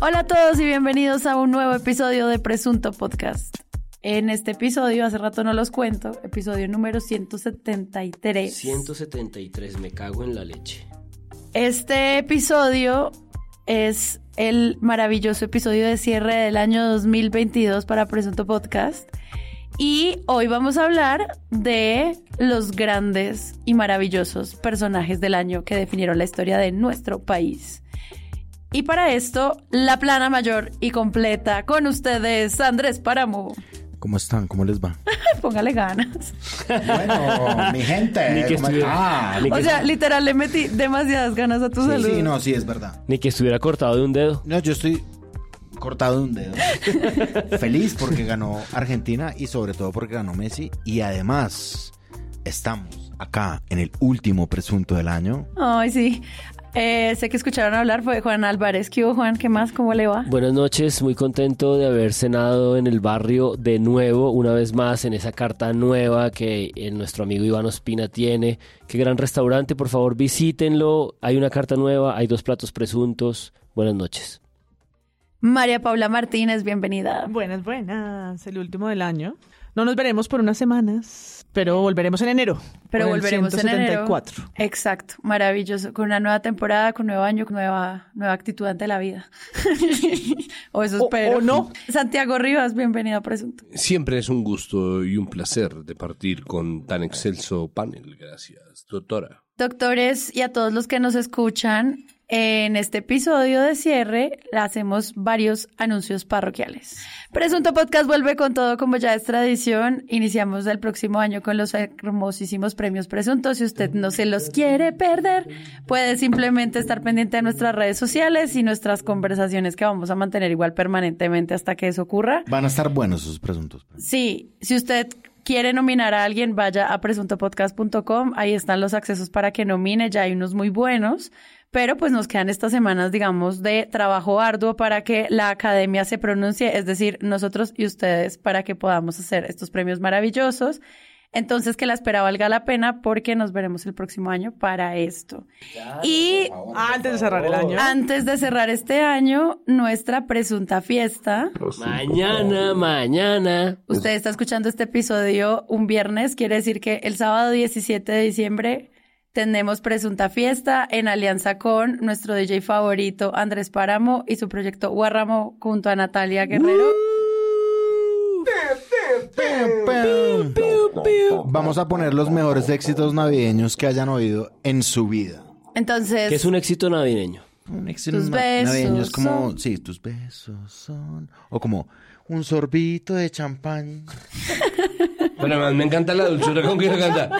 Hola a todos y bienvenidos a un nuevo episodio de Presunto Podcast. En este episodio, hace rato no los cuento, episodio número 173. 173, me cago en la leche. Este episodio es el maravilloso episodio de cierre del año 2022 para Presunto Podcast. Y hoy vamos a hablar de los grandes y maravillosos personajes del año que definieron la historia de nuestro país. Y para esto, la plana mayor y completa con ustedes, Andrés Páramo. ¿Cómo están? ¿Cómo les va? Póngale ganas. Bueno, mi gente. Ni que ¿cómo estuviera- está? ni que O sea, literal, le metí demasiadas ganas a tu Sí, salud. sí, no, sí, es verdad. Ni que estuviera cortado de un dedo. No, yo estoy cortado un dedo. Feliz porque ganó Argentina y sobre todo porque ganó Messi. Y además, estamos acá en el último presunto del año. Ay, sí. Eh, sé que escucharon hablar, fue Juan Álvarez. ¿Qué hubo, Juan? ¿Qué más? ¿Cómo le va? Buenas noches, muy contento de haber cenado en el barrio de nuevo, una vez más en esa carta nueva que eh, nuestro amigo Iván Ospina tiene. Qué gran restaurante, por favor visítenlo. Hay una carta nueva, hay dos platos presuntos. Buenas noches. María Paula Martínez, bienvenida. Buenas, buenas. El último del año. No nos veremos por unas semanas, pero volveremos en enero. Pero volveremos en enero. 174. Exacto, maravilloso. Con una nueva temporada, con nuevo año, con nueva, nueva actitud ante la vida. o eso O- espero. o no. Santiago Rivas, bienvenido a Presunto. Siempre es un gusto y un placer de partir con tan excelso panel. Gracias, doctora. Doctores y a todos los que nos escuchan, en este episodio de cierre hacemos varios anuncios parroquiales. Presunto Podcast vuelve con todo como ya es tradición. Iniciamos el próximo año con los hermosísimos premios presuntos. Si usted no se los quiere perder, puede simplemente estar pendiente de nuestras redes sociales y nuestras conversaciones que vamos a mantener igual permanentemente hasta que eso ocurra. Van a estar buenos esos presuntos. Sí, si usted quiere nominar a alguien, vaya a presuntopodcast.com. Ahí están los accesos para que nomine. Ya hay unos muy buenos. Pero pues nos quedan estas semanas, digamos, de trabajo arduo para que la academia se pronuncie, es decir, nosotros y ustedes, para que podamos hacer estos premios maravillosos. Entonces, que la espera valga la pena porque nos veremos el próximo año para esto. y Antes de cerrar el año. antes de cerrar este año, nuestra presunta fiesta. Mañana, mañana. Usted está escuchando este episodio un viernes, quiere decir que el sábado 17 de diciembre tenemos presunta fiesta en alianza con nuestro DJ favorito Andrés Páramo y su proyecto Guarramo junto a Natalia Guerrero. Vamos a poner los mejores éxitos navideños que hayan oído en su vida. Entonces, Que es un éxito navideño. Un éxito Tus na- besos navideño es como, son- sí, tus besos son, o como un sorbito de champán. Pero además me encanta la dulzura con que lo canta.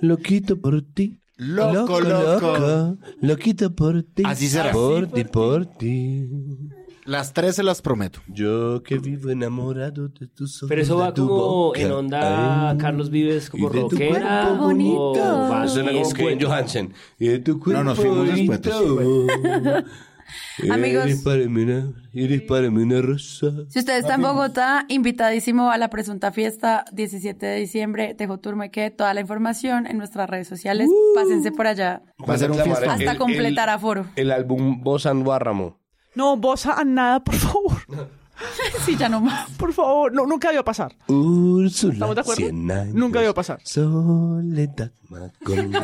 Loquito por ti. Loco, loco. Loquito por ti. Así será. Por ti, por ti. Las tres se las prometo. Yo que vivo enamorado de tus ojos. Pero eso va tu como boca. en onda Ay. Carlos Vives, como Y de tu rockera. cuerpo bonito. Suena como. Johansen. Y de tu cuerpo No, nos fuimos después, bonito. Amigos. Eres para mí una, eres para mí una rosa. si usted está en Bogotá, invitadísimo a la presunta fiesta 17 de diciembre, Tejo Turmeque, toda la información en nuestras redes sociales. Pásense por allá Va a ser un fiestón. hasta el- completar el- aforo. El álbum Bosan Guárramo. No, vos a nada, por favor. Sí, ya no más. Por favor. No, nunca debió pasar. Úrsula, ¿Estamos de acuerdo? cien años. Nunca debió pasar. Soledad Macondo.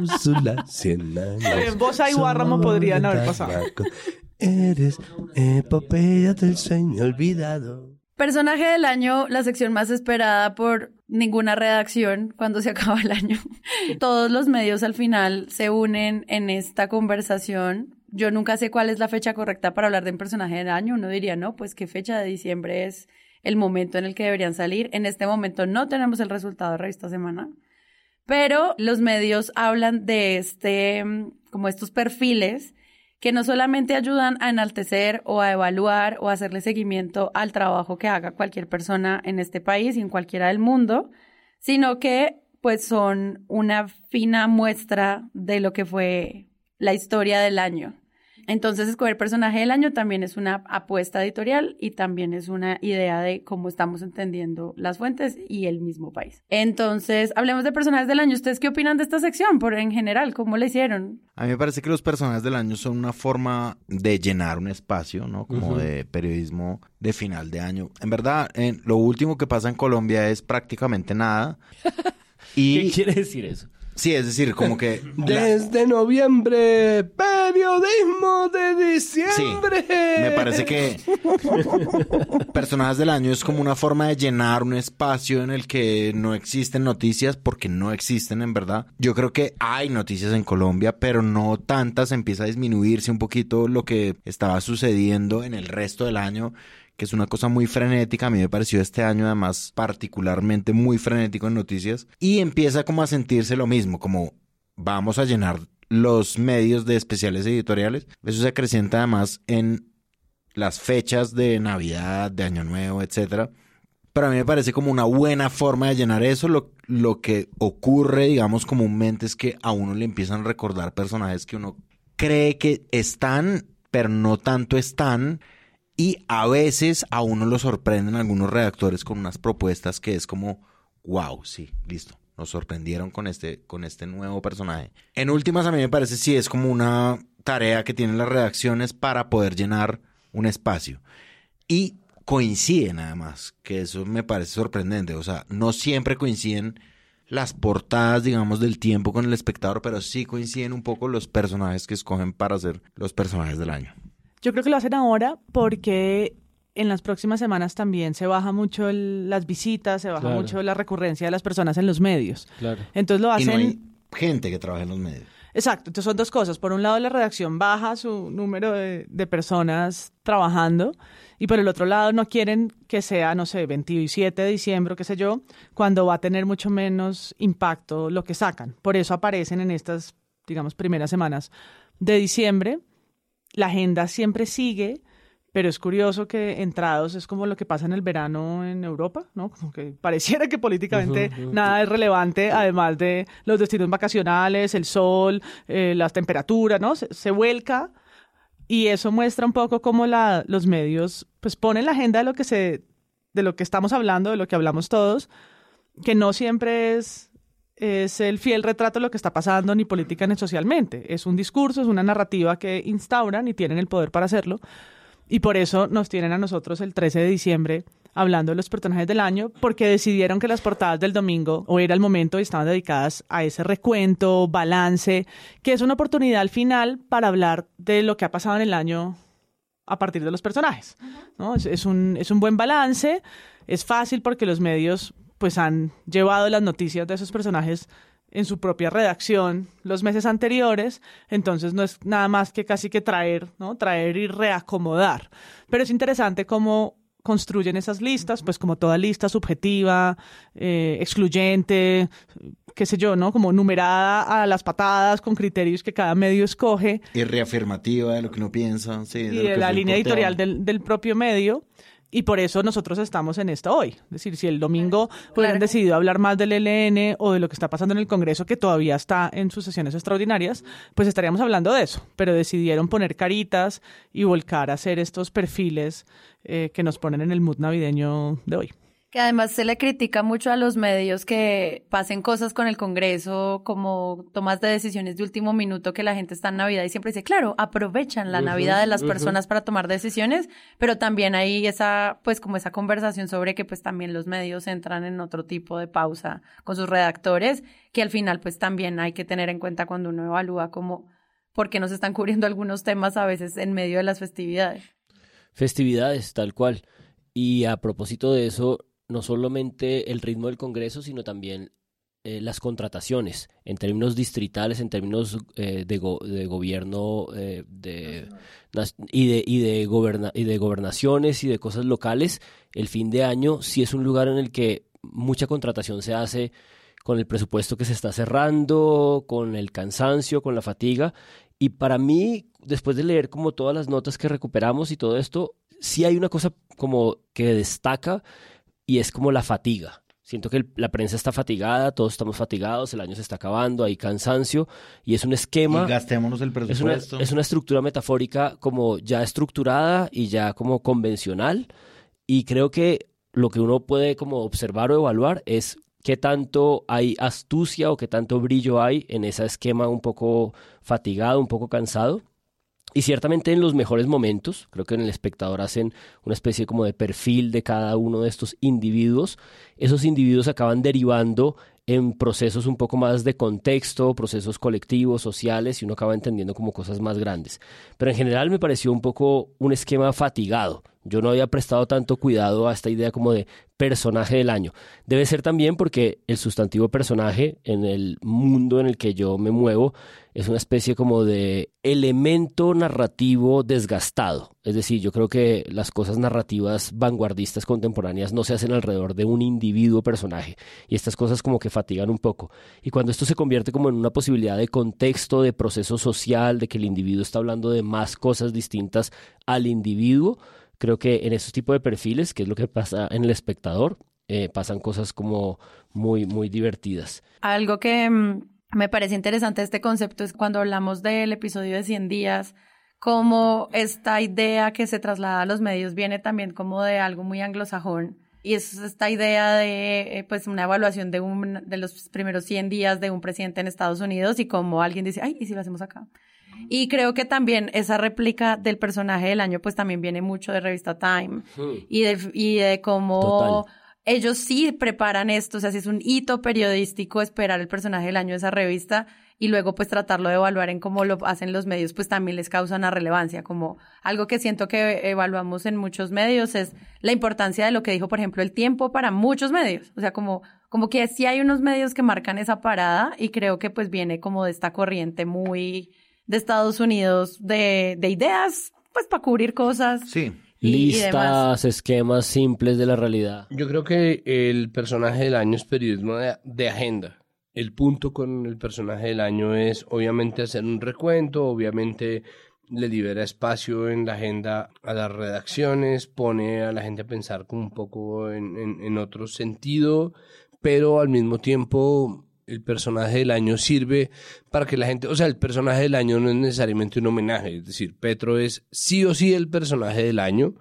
Úrsula, cien años. bien, Bosa y Guárramo podrían haber pasado. Macondo. Eres epopeya del sueño olvidado. Personaje del año, la sección más esperada por ninguna redacción cuando se acaba el año. Todos los medios al final se unen en esta conversación. Yo nunca sé cuál es la fecha correcta para hablar de un personaje del año. Uno diría, no, pues qué fecha de diciembre es el momento en el que deberían salir. En este momento no tenemos el resultado de revista semana, pero los medios hablan de este, mm, como estos perfiles que no solamente ayudan a enaltecer o a evaluar o a hacerle seguimiento al trabajo que haga cualquier persona en este país y en cualquiera del mundo, sino que pues son una fina muestra de lo que fue la historia del año. Entonces, escoger personaje del año también es una apuesta editorial y también es una idea de cómo estamos entendiendo las fuentes y el mismo país. Entonces, hablemos de personajes del año. ¿Ustedes qué opinan de esta sección? Por en general, ¿cómo le hicieron? A mí me parece que los personajes del año son una forma de llenar un espacio, ¿no? Como de periodismo de final de año. En verdad, en, lo último que pasa en Colombia es prácticamente nada. ¿Qué quiere decir eso? Sí, es decir, como que la- Desde noviembre, periodismo de Sí, diciembre. me parece que personajes del año es como una forma de llenar un espacio en el que no existen noticias porque no existen en verdad. Yo creo que hay noticias en Colombia, pero no tantas. Empieza a disminuirse un poquito lo que estaba sucediendo en el resto del año que es una cosa muy frenética, a mí me pareció este año además particularmente muy frenético en noticias, y empieza como a sentirse lo mismo, como vamos a llenar los medios de especiales editoriales, eso se acrecienta además en las fechas de Navidad, de Año Nuevo, etcétera. Pero a mí me parece como una buena forma de llenar eso. Lo, lo que ocurre, digamos, comúnmente es que a uno le empiezan a recordar personajes que uno cree que están, pero no tanto están. Y a veces a uno lo sorprenden algunos redactores con unas propuestas que es como, wow, sí, listo. Nos sorprendieron con este, con este nuevo personaje. En últimas, a mí me parece sí es como una tarea que tienen las redacciones para poder llenar un espacio. Y coinciden además, que eso me parece sorprendente. O sea, no siempre coinciden las portadas, digamos, del tiempo con el espectador, pero sí coinciden un poco los personajes que escogen para ser los personajes del año. Yo creo que lo hacen ahora porque en las próximas semanas también se baja mucho el- las visitas, se baja Claro. mucho la recurrencia de las personas en los medios. Claro. Entonces lo Y hacen... no hay gente que trabaja en los medios. Exacto, entonces son dos cosas. Por un lado, la redacción baja su número de, de personas trabajando y por el otro lado no quieren que sea, no sé, 27 de diciembre, qué sé yo, cuando va a tener mucho menos impacto lo que sacan. Por eso aparecen en estas, digamos, primeras semanas de diciembre. La agenda siempre sigue, pero es curioso que entrados es como lo que pasa en el verano en Europa, ¿no? Como que pareciera que políticamente nada es relevante, además de los destinos vacacionales, el sol, eh, las temperaturas, ¿no? Se, se vuelca y eso muestra un poco cómo la, los medios pues ponen la agenda de lo que se de lo que estamos hablando, de lo que hablamos todos, que no siempre es es el fiel retrato de lo que está pasando ni política ni socialmente. Es un discurso, es una narrativa que instauran y tienen el poder para hacerlo. Y por eso nos tienen a nosotros el 13 de diciembre hablando de los personajes del año, porque decidieron que las portadas del domingo, o era el momento, y estaban dedicadas a ese recuento, balance, que es una oportunidad al final para hablar de lo que ha pasado en el año a partir de los personajes. ¿no? Es, un, es un buen balance, es fácil porque los medios pues han llevado las noticias de esos personajes en su propia redacción los meses anteriores, entonces no es nada más que casi que traer, ¿no? Traer y reacomodar. Pero es interesante cómo construyen esas listas, pues como toda lista subjetiva, eh, excluyente, qué sé yo, ¿no? Como numerada a las patadas con criterios que cada medio escoge Y reafirmativa de lo que uno piensa. Sí, y lo de que la línea editorial del, del propio medio. Y por eso nosotros estamos en esto hoy. Es decir, si el domingo hubieran decidido hablar más del ELN o de lo que está pasando en el Congreso, que todavía está en sus sesiones extraordinarias, pues estaríamos hablando de eso. Pero decidieron poner caritas y volcar a hacer estos perfiles eh, que nos ponen en el mood navideño de hoy. Que además se le critica mucho a los medios que pasen cosas con el Congreso, como tomas de decisiones de último minuto, que la gente está en Navidad y siempre dice, claro, aprovechan la Navidad de las personas para tomar decisiones, pero también hay esa, pues como esa conversación sobre que pues también los medios entran en otro tipo de pausa con sus redactores, que al final pues también hay que tener en cuenta cuando uno evalúa como por qué nos están cubriendo algunos temas a veces en medio de las festividades. Festividades, tal cual. Y a propósito de eso, no solamente el ritmo del Congreso, sino también eh, las contrataciones en términos distritales, en términos eh, de, go- de gobierno eh, de, y, de, y, de goberna- y de gobernaciones y de cosas locales. El fin de año sí es un lugar en el que mucha contratación se hace con el presupuesto que se está cerrando, con el cansancio, con la fatiga. Y para mí, después de leer como todas las notas que recuperamos y todo esto, sí hay una cosa como que destaca y es como la fatiga. Siento que el- la prensa está fatigada, todos estamos fatigados, el año se está acabando, hay cansancio y es un esquema, Y gastémonos el es una, presupuesto. es una estructura metafórica como ya estructurada y ya como convencional y creo que lo que uno puede como observar o evaluar es qué tanto hay astucia o qué tanto brillo hay en ese esquema un poco fatigado, un poco cansado. Y ciertamente en los mejores momentos, creo que en el espectador hacen una especie como de perfil de cada uno de estos individuos. Esos individuos acaban derivando en procesos un poco más de contexto, procesos colectivos, sociales, y uno acaba entendiendo como cosas más grandes. Pero en general me pareció un poco un esquema fatigado. Yo no había prestado tanto cuidado a esta idea como de personaje del año. Debe ser también porque el sustantivo personaje en el mundo en el que yo me muevo es una especie como de elemento narrativo desgastado. Es decir, yo creo que las cosas narrativas vanguardistas contemporáneas no se hacen alrededor de un individuo personaje y estas cosas como que fatigan un poco. Y cuando esto se convierte como en una posibilidad de contexto, de proceso social, de que el individuo está hablando de más cosas distintas al individuo, creo que en esos tipos de perfiles, que es lo que pasa en el espectador, eh, pasan cosas como muy, muy divertidas. Algo que mm, me parece interesante este concepto es cuando hablamos del episodio de 100 días, cómo esta idea que se traslada a los medios viene también como de algo muy anglosajón. Y es esta idea de eh, pues una evaluación de, un, de los primeros 100 días de un presidente en Estados Unidos y como alguien dice, ay, ¿y si lo hacemos acá? Y creo que también esa réplica del personaje del año pues también viene mucho de revista Time y de, y de cómo Total. ellos sí preparan esto, o sea, si es un hito periodístico esperar el personaje del año de esa revista y luego pues tratarlo de evaluar en cómo lo hacen los medios, pues también les causa una relevancia, como algo que siento que evaluamos en muchos medios es la importancia de lo que dijo, por ejemplo, el tiempo para muchos medios, o sea, como como que sí hay unos medios que marcan esa parada y creo que pues viene como de esta corriente muy de Estados Unidos de, de ideas, pues para cubrir cosas. Sí. y- y demás. Listas, esquemas simples de la realidad. Yo creo que el personaje del año es periodismo de, de agenda. El punto con el personaje del año es obviamente hacer un recuento, obviamente le libera espacio en la agenda a las redacciones, pone a la gente a pensar como un poco en, en, en otro sentido, pero al mismo tiempo el personaje del año sirve para que la gente, o sea, el personaje del año no es necesariamente un homenaje, es decir, Petro es sí o sí el personaje del año,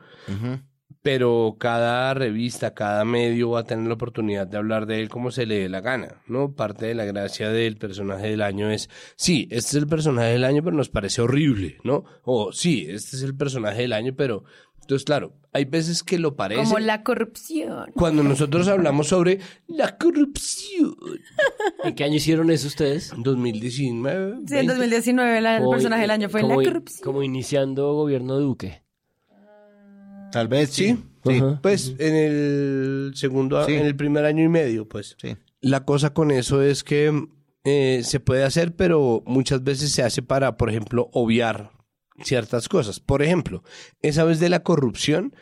pero cada revista, cada medio va a tener la oportunidad de hablar de él como se le dé la gana, ¿no? Parte de la gracia del personaje del año es, sí, este es el personaje del año, pero nos parece horrible, ¿no? O sí, este es el personaje del año, pero... Entonces, claro, hay veces que lo parece. Como la corrupción. Cuando nosotros hablamos sobre la corrupción. ¿En qué año hicieron eso ustedes? 2019. Sí, en 20. 2019 la- el Como- personaje del año fue como, la corrupción. Como iniciando gobierno Duque. Tal vez sí. Sí. Pues en el segundo, Sí. en el primer año y medio, pues. Sí. La cosa con eso es que eh, se puede hacer, pero muchas veces se hace para, por ejemplo, obviar ciertas cosas. Por ejemplo, esa vez de la corrupción,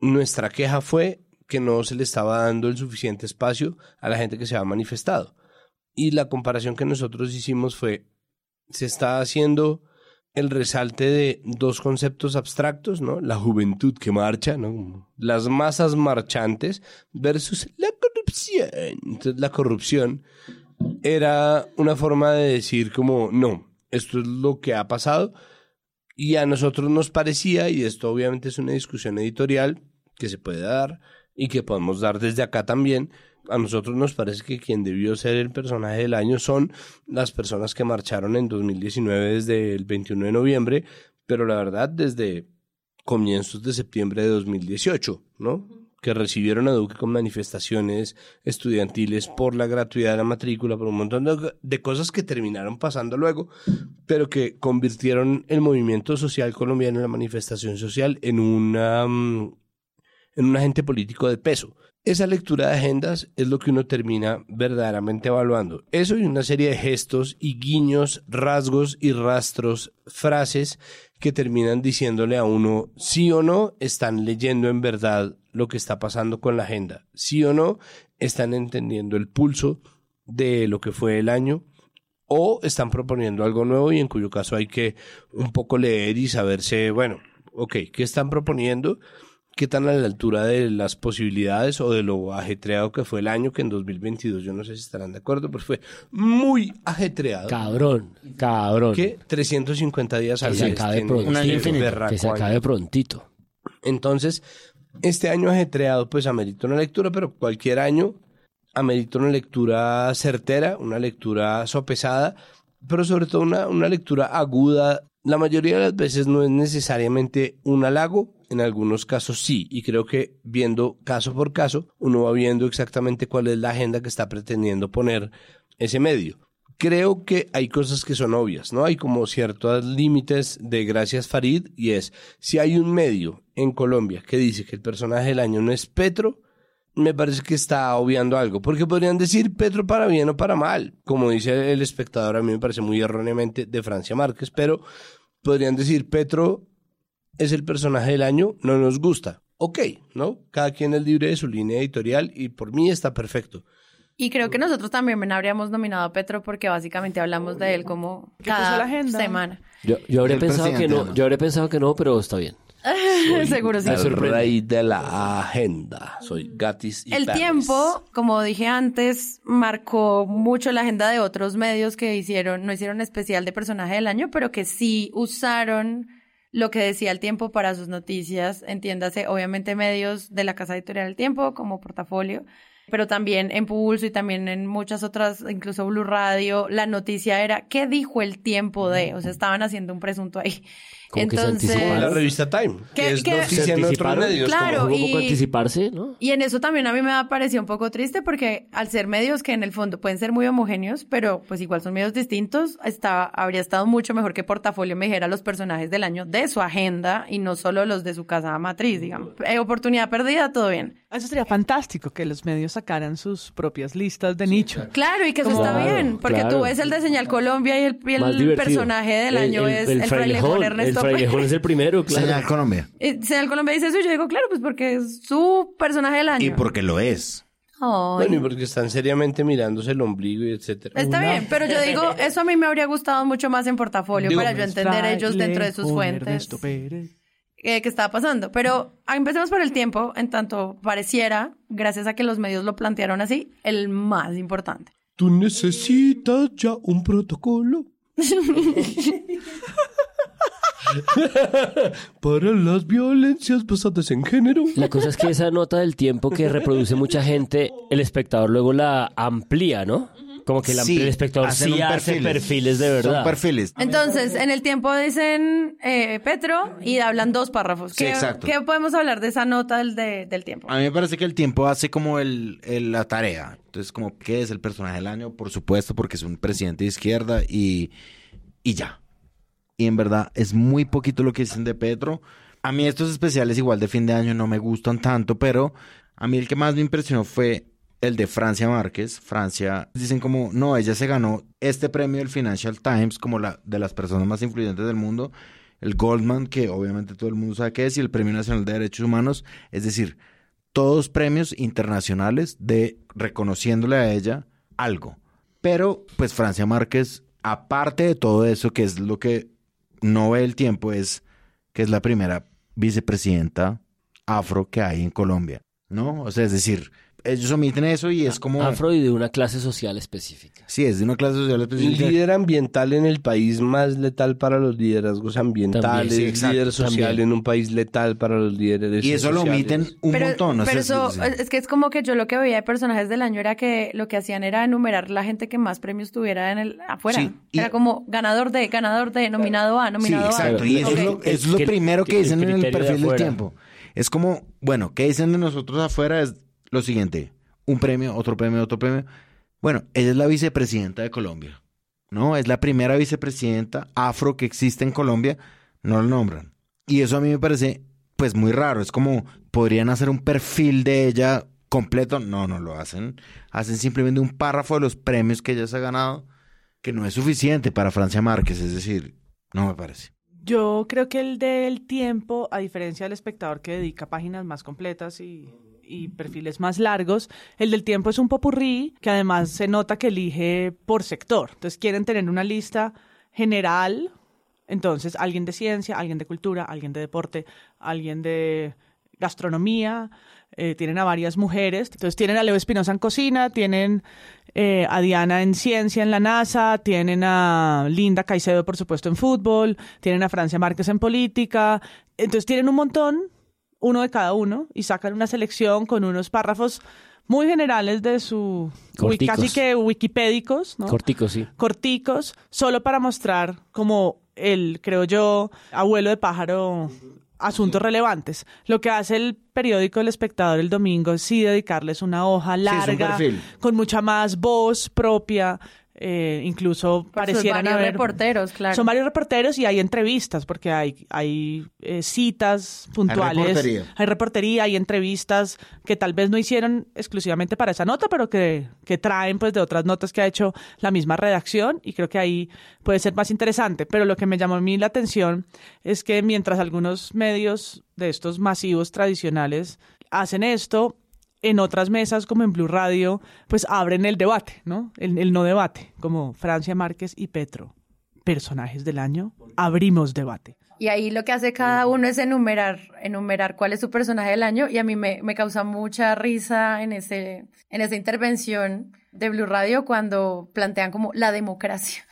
nuestra queja fue que no se le estaba dando el suficiente espacio a la gente que se ha manifestado. Y la comparación que nosotros hicimos fue, se está haciendo el resalte de dos conceptos abstractos, ¿no? La juventud que marcha, ¿no? Las masas marchantes versus la corrupción. Entonces, la corrupción era una forma de decir como, no, esto es lo que ha pasado y a nosotros nos parecía, y esto obviamente es una discusión editorial que se puede dar y que podemos dar desde acá también, a nosotros nos parece que quien debió ser el personaje del año son las personas que marcharon en 2019 desde el 21 de noviembre, pero la verdad desde comienzos de septiembre de 2018, ¿no? Que recibieron a Duque con manifestaciones estudiantiles por la gratuidad de la matrícula, por un montón de, de cosas que terminaron pasando luego, pero que convirtieron el movimiento social colombiano, la manifestación social, en una mm, en un agente político de peso. Esa lectura de agendas es lo que uno termina verdaderamente evaluando. Eso y una serie de gestos y guiños, rasgos y rastros, frases que terminan diciéndole a uno sí o no están leyendo en verdad lo que está pasando con la agenda. Sí o no están entendiendo el pulso de lo que fue el año o están proponiendo algo nuevo y en cuyo caso hay que un poco leer y saberse, bueno, ok, ¿qué están proponiendo? Qué tan a la altura de las posibilidades o de lo ajetreado que fue el año, que en 2022 yo no sé si estarán de acuerdo, pero fue muy ajetreado. Cabrón, cabrón. Que 350 días al Que se mes. acabe tiene prontito. este berraco Que se año. acabe prontito. Entonces, este año ajetreado, pues amerita una lectura, pero cualquier año amerita una lectura certera, una lectura sopesada, pero sobre todo una, una lectura aguda. La mayoría de las veces no es necesariamente un halago, en algunos casos sí, y creo que viendo caso por caso, uno va viendo exactamente cuál es la agenda que está pretendiendo poner ese medio. Creo que hay cosas que son obvias, ¿no? Hay como ciertos límites de gracias Farid y es, si hay un medio en Colombia que dice que el personaje del año no es Petro, me parece que está obviando algo, porque podrían decir Petro para bien o para mal, como dice el espectador, a mí me parece muy erróneamente de Francia Márquez, pero podrían decir Petro es el personaje del año, no nos gusta. Ok, ¿no? Cada quien es libre de su línea editorial y por mí está perfecto. Y creo que nosotros también habríamos nominado a Petro porque básicamente hablamos de él como cada la agenda. semana. Yo, yo habría El pensado que no, yo habría pensado que no, pero está bien. Seguro sí. El rey de la agenda. Soy Gatis y El tiempo, como dije antes, marcó mucho la agenda de otros medios que hicieron, no hicieron especial de personaje del año, pero que sí usaron lo que decía el tiempo para sus noticias. Entiéndase, obviamente medios de la casa editorial del tiempo, como portafolio, pero también en Pulso y también en muchas otras, incluso Blue Radio, la noticia era ¿qué dijo el tiempo de? O sea, estaban haciendo un presunto ahí. Como que se. La revista Time, que ¿Qué- es qué- noticia Se en otros medios. Claro, Como un y- poco anticiparse, ¿no? Y en eso también a mí me ha parecido un poco triste porque al ser medios que en el fondo pueden ser muy homogéneos, pero pues igual son medios distintos, está, habría estado mucho mejor que Portafolio me dijera los personajes del año de su agenda y no solo los de su casa matriz, digamos. Eh, oportunidad perdida, todo bien. Eso sería fantástico, que los medios sacaran sus propias listas de nicho. Claro, y que eso está Claro, bien, porque claro. tú ves el de Señal Colombia y el, y personaje del año es el, frailejón Ernesto El frailejón es el primero, Señal claro. Colombia. Y Señal Colombia dice eso y yo digo, claro, pues porque es su personaje del año. Y porque lo es. Ay. Bueno, y porque están seriamente mirándose el ombligo y etcétera. Está bien, pero yo digo, eso a mí me habría gustado mucho más en portafolio Digo, para yo entender ellos dentro de sus fuentes eh, qué estaba pasando. Pero ah, empecemos por el tiempo, en tanto pareciera, gracias a que los medios lo plantearon así, el más importante. Tú necesitas ya un protocolo. Para las violencias basadas en género. La cosa es que esa nota del tiempo que reproduce mucha gente, el espectador luego la amplía, ¿no? Como que el, Sí, el espectador sí hace perfiles. de verdad. Son perfiles. Entonces, en el tiempo dicen eh, Petro y hablan dos párrafos. Sí, ¿Qué, exacto. qué podemos hablar de esa nota del, de- del tiempo? A mí me parece que el tiempo hace como el, el- la tarea. Entonces, como, ¿qué es el personaje del año? Por supuesto, porque es un presidente de izquierda y, y ya. Y en verdad, es muy poquito lo que dicen de Petro. A mí estos especiales igual de fin de año no me gustan tanto, pero a mí el que más me impresionó fue el de Francia Márquez. Francia, dicen como, no, ella se ganó este premio del Financial Times como la de las personas más influyentes del mundo. El Goldman, que obviamente todo el mundo sabe qué es, y el Premio Nacional de Derechos Humanos. Es decir, todos premios internacionales de reconociéndole a ella algo. Pero, pues Francia Márquez, aparte de todo eso, que es lo que no ve el tiempo, es que es la primera vicepresidenta afro que hay en Colombia, ¿no? O sea, es decir, ellos omiten eso y es como... Afro y de una clase social específica. Sí, es de una clase social El específica. líder ambiental en el país más letal para los liderazgos ambientales, También, sí, exacto, líder social también. en un país letal para los líderes Y eso lo sociales. omiten un pero, montón. o sea, pero es- eso, es- es que es como que yo lo que veía de personajes del año era que lo que hacían era enumerar la gente que más premios tuviera en el afuera. Sí, y- Era como ganador de, ganador de, nominado a, Sí, nominado a. exacto. Y eso, es lo, eso es lo Que el- primero que que el dicen en el de perfil del tiempo. Es como, bueno, ¿qué dicen de nosotros afuera? Es lo siguiente. Un premio, otro premio, otro premio. Bueno, ella es la vicepresidenta de Colombia. ¿No? Es la primera vicepresidenta afro que existe en Colombia. No lo nombran. Y eso a mí me parece, pues, muy raro. Es como, podrían hacer un perfil de ella completo. No, no lo hacen. Hacen simplemente un párrafo de los premios que ella se ha ganado, que no es suficiente para Francia Márquez. Es decir, no me parece. Yo creo que el del tiempo, a diferencia del espectador que dedica páginas más completas y, y perfiles más largos, el del tiempo es un popurrí que además se nota que elige por sector. Entonces quieren tener una lista general, entonces alguien de ciencia, alguien de cultura, alguien de deporte, alguien de gastronomía, eh, tienen a varias mujeres. Entonces tienen a Leo Espinosa en cocina, tienen eh, a Diana en ciencia en la NASA, tienen a Linda Caicedo, por supuesto, en fútbol, tienen a Francia Márquez en política. Entonces tienen un montón, uno de cada uno, y sacan una selección con unos párrafos muy generales de su Corticos. casi que wikipédicos, ¿no? Cortico, sí. corticos, solo para mostrar como el, creo yo, abuelo de pájaro, asuntos relevantes. Lo que hace el periódico El Espectador el domingo es sí dedicarles una hoja un larga, perfil. con mucha más voz propia, eh, incluso Por parecieran varios haber... reporteros, claro. Son varios reporteros y hay entrevistas, porque hay, hay eh, citas puntuales. reportería. Hay reportería, hay entrevistas que tal vez no hicieron exclusivamente para esa nota, pero que, que traen pues de otras notas que ha hecho la misma redacción y creo que ahí puede ser más interesante. Pero lo que me llamó a mí la atención es que mientras algunos medios de estos masivos tradicionales hacen esto, en otras mesas, como en Blue Radio, pues abren el debate, ¿no? El, no debate, como Francia Márquez y Petro. Personajes del año, abrimos debate. Y ahí lo que hace cada uno es enumerar, enumerar cuál es su personaje del año. Y a mí me, me causa mucha risa en ese, en esa intervención de Blue Radio cuando plantean como la democracia.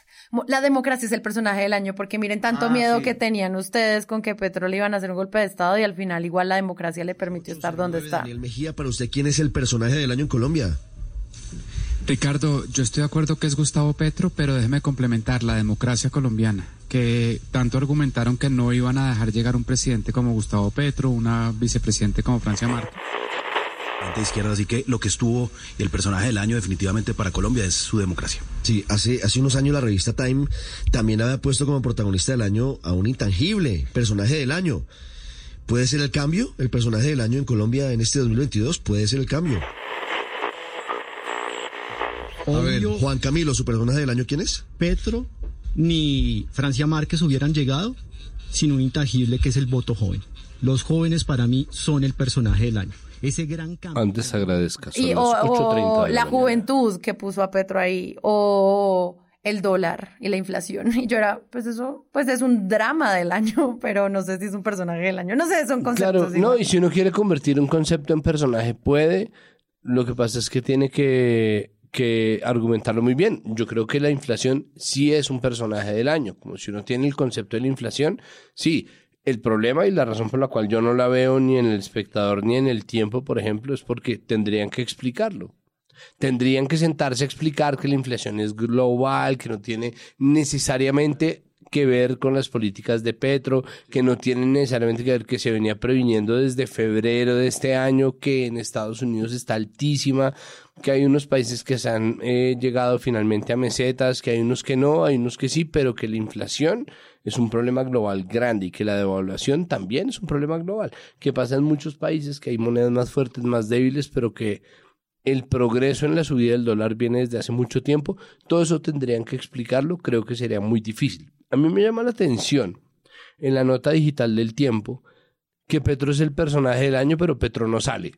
La democracia es el personaje del año, porque miren tanto Ah, miedo sí. que tenían ustedes con que Petro le iban a hacer un golpe de Estado y al final igual la democracia le permitió estar donde está. Daniel Mejía, para usted, ¿quién es el personaje del año en Colombia? Ricardo, yo estoy de acuerdo que es Gustavo Petro, pero déjeme complementar la democracia colombiana, que tanto argumentaron que no iban a dejar llegar un presidente como Gustavo Petro, una vicepresidente como Francia Márquez. De izquierda, así que lo que estuvo y el personaje del año definitivamente para Colombia es su democracia. Sí, hace, hace unos años la revista Time también había puesto como protagonista del año a un intangible, personaje del año. ¿Puede ser el cambio? ¿El personaje del año en Colombia en este 2022? ¿Puede ser el cambio? A ver, Obvio, Juan Camilo, ¿su personaje del año quién es? Petro ni Francia Márquez hubieran llegado sin un intangible que es el voto joven. Los jóvenes para mí son el personaje del año. Ese gran cambio. Antes agradezca. son Y, las o, 8:30 o de la juventud que puso a Petro ahí, o el dólar y la inflación. Y yo era, pues eso, pues es un drama del año, pero no sé si es un personaje del año. No sé, son conceptos. Claro, no, y si uno quiere convertir un concepto en personaje, puede. Lo que pasa es que tiene que, que argumentarlo muy bien. Yo creo que la inflación sí es un personaje del año. Como si uno tiene el concepto de la inflación, sí. El problema y la razón por la cual yo no la veo ni en el espectador ni en el tiempo, por ejemplo, es porque tendrían que explicarlo. Tendrían que sentarse a explicar que la inflación es global, que no tiene necesariamente que ver con las políticas de Petro, que no tienen necesariamente que ver que se venía previniendo desde febrero de este año, que en Estados Unidos está altísima, que hay unos países que se han eh, llegado finalmente a mesetas, que hay unos que no, hay unos que sí, pero que la inflación es un problema global grande y que la devaluación también es un problema global, que pasa en muchos países, que hay monedas más fuertes, más débiles, pero que el progreso en la subida del dólar viene desde hace mucho tiempo. Todo eso tendrían que explicarlo, creo que sería muy difícil. A mí me llama la atención en la nota digital del tiempo que Petro es el personaje del año, pero Petro no sale.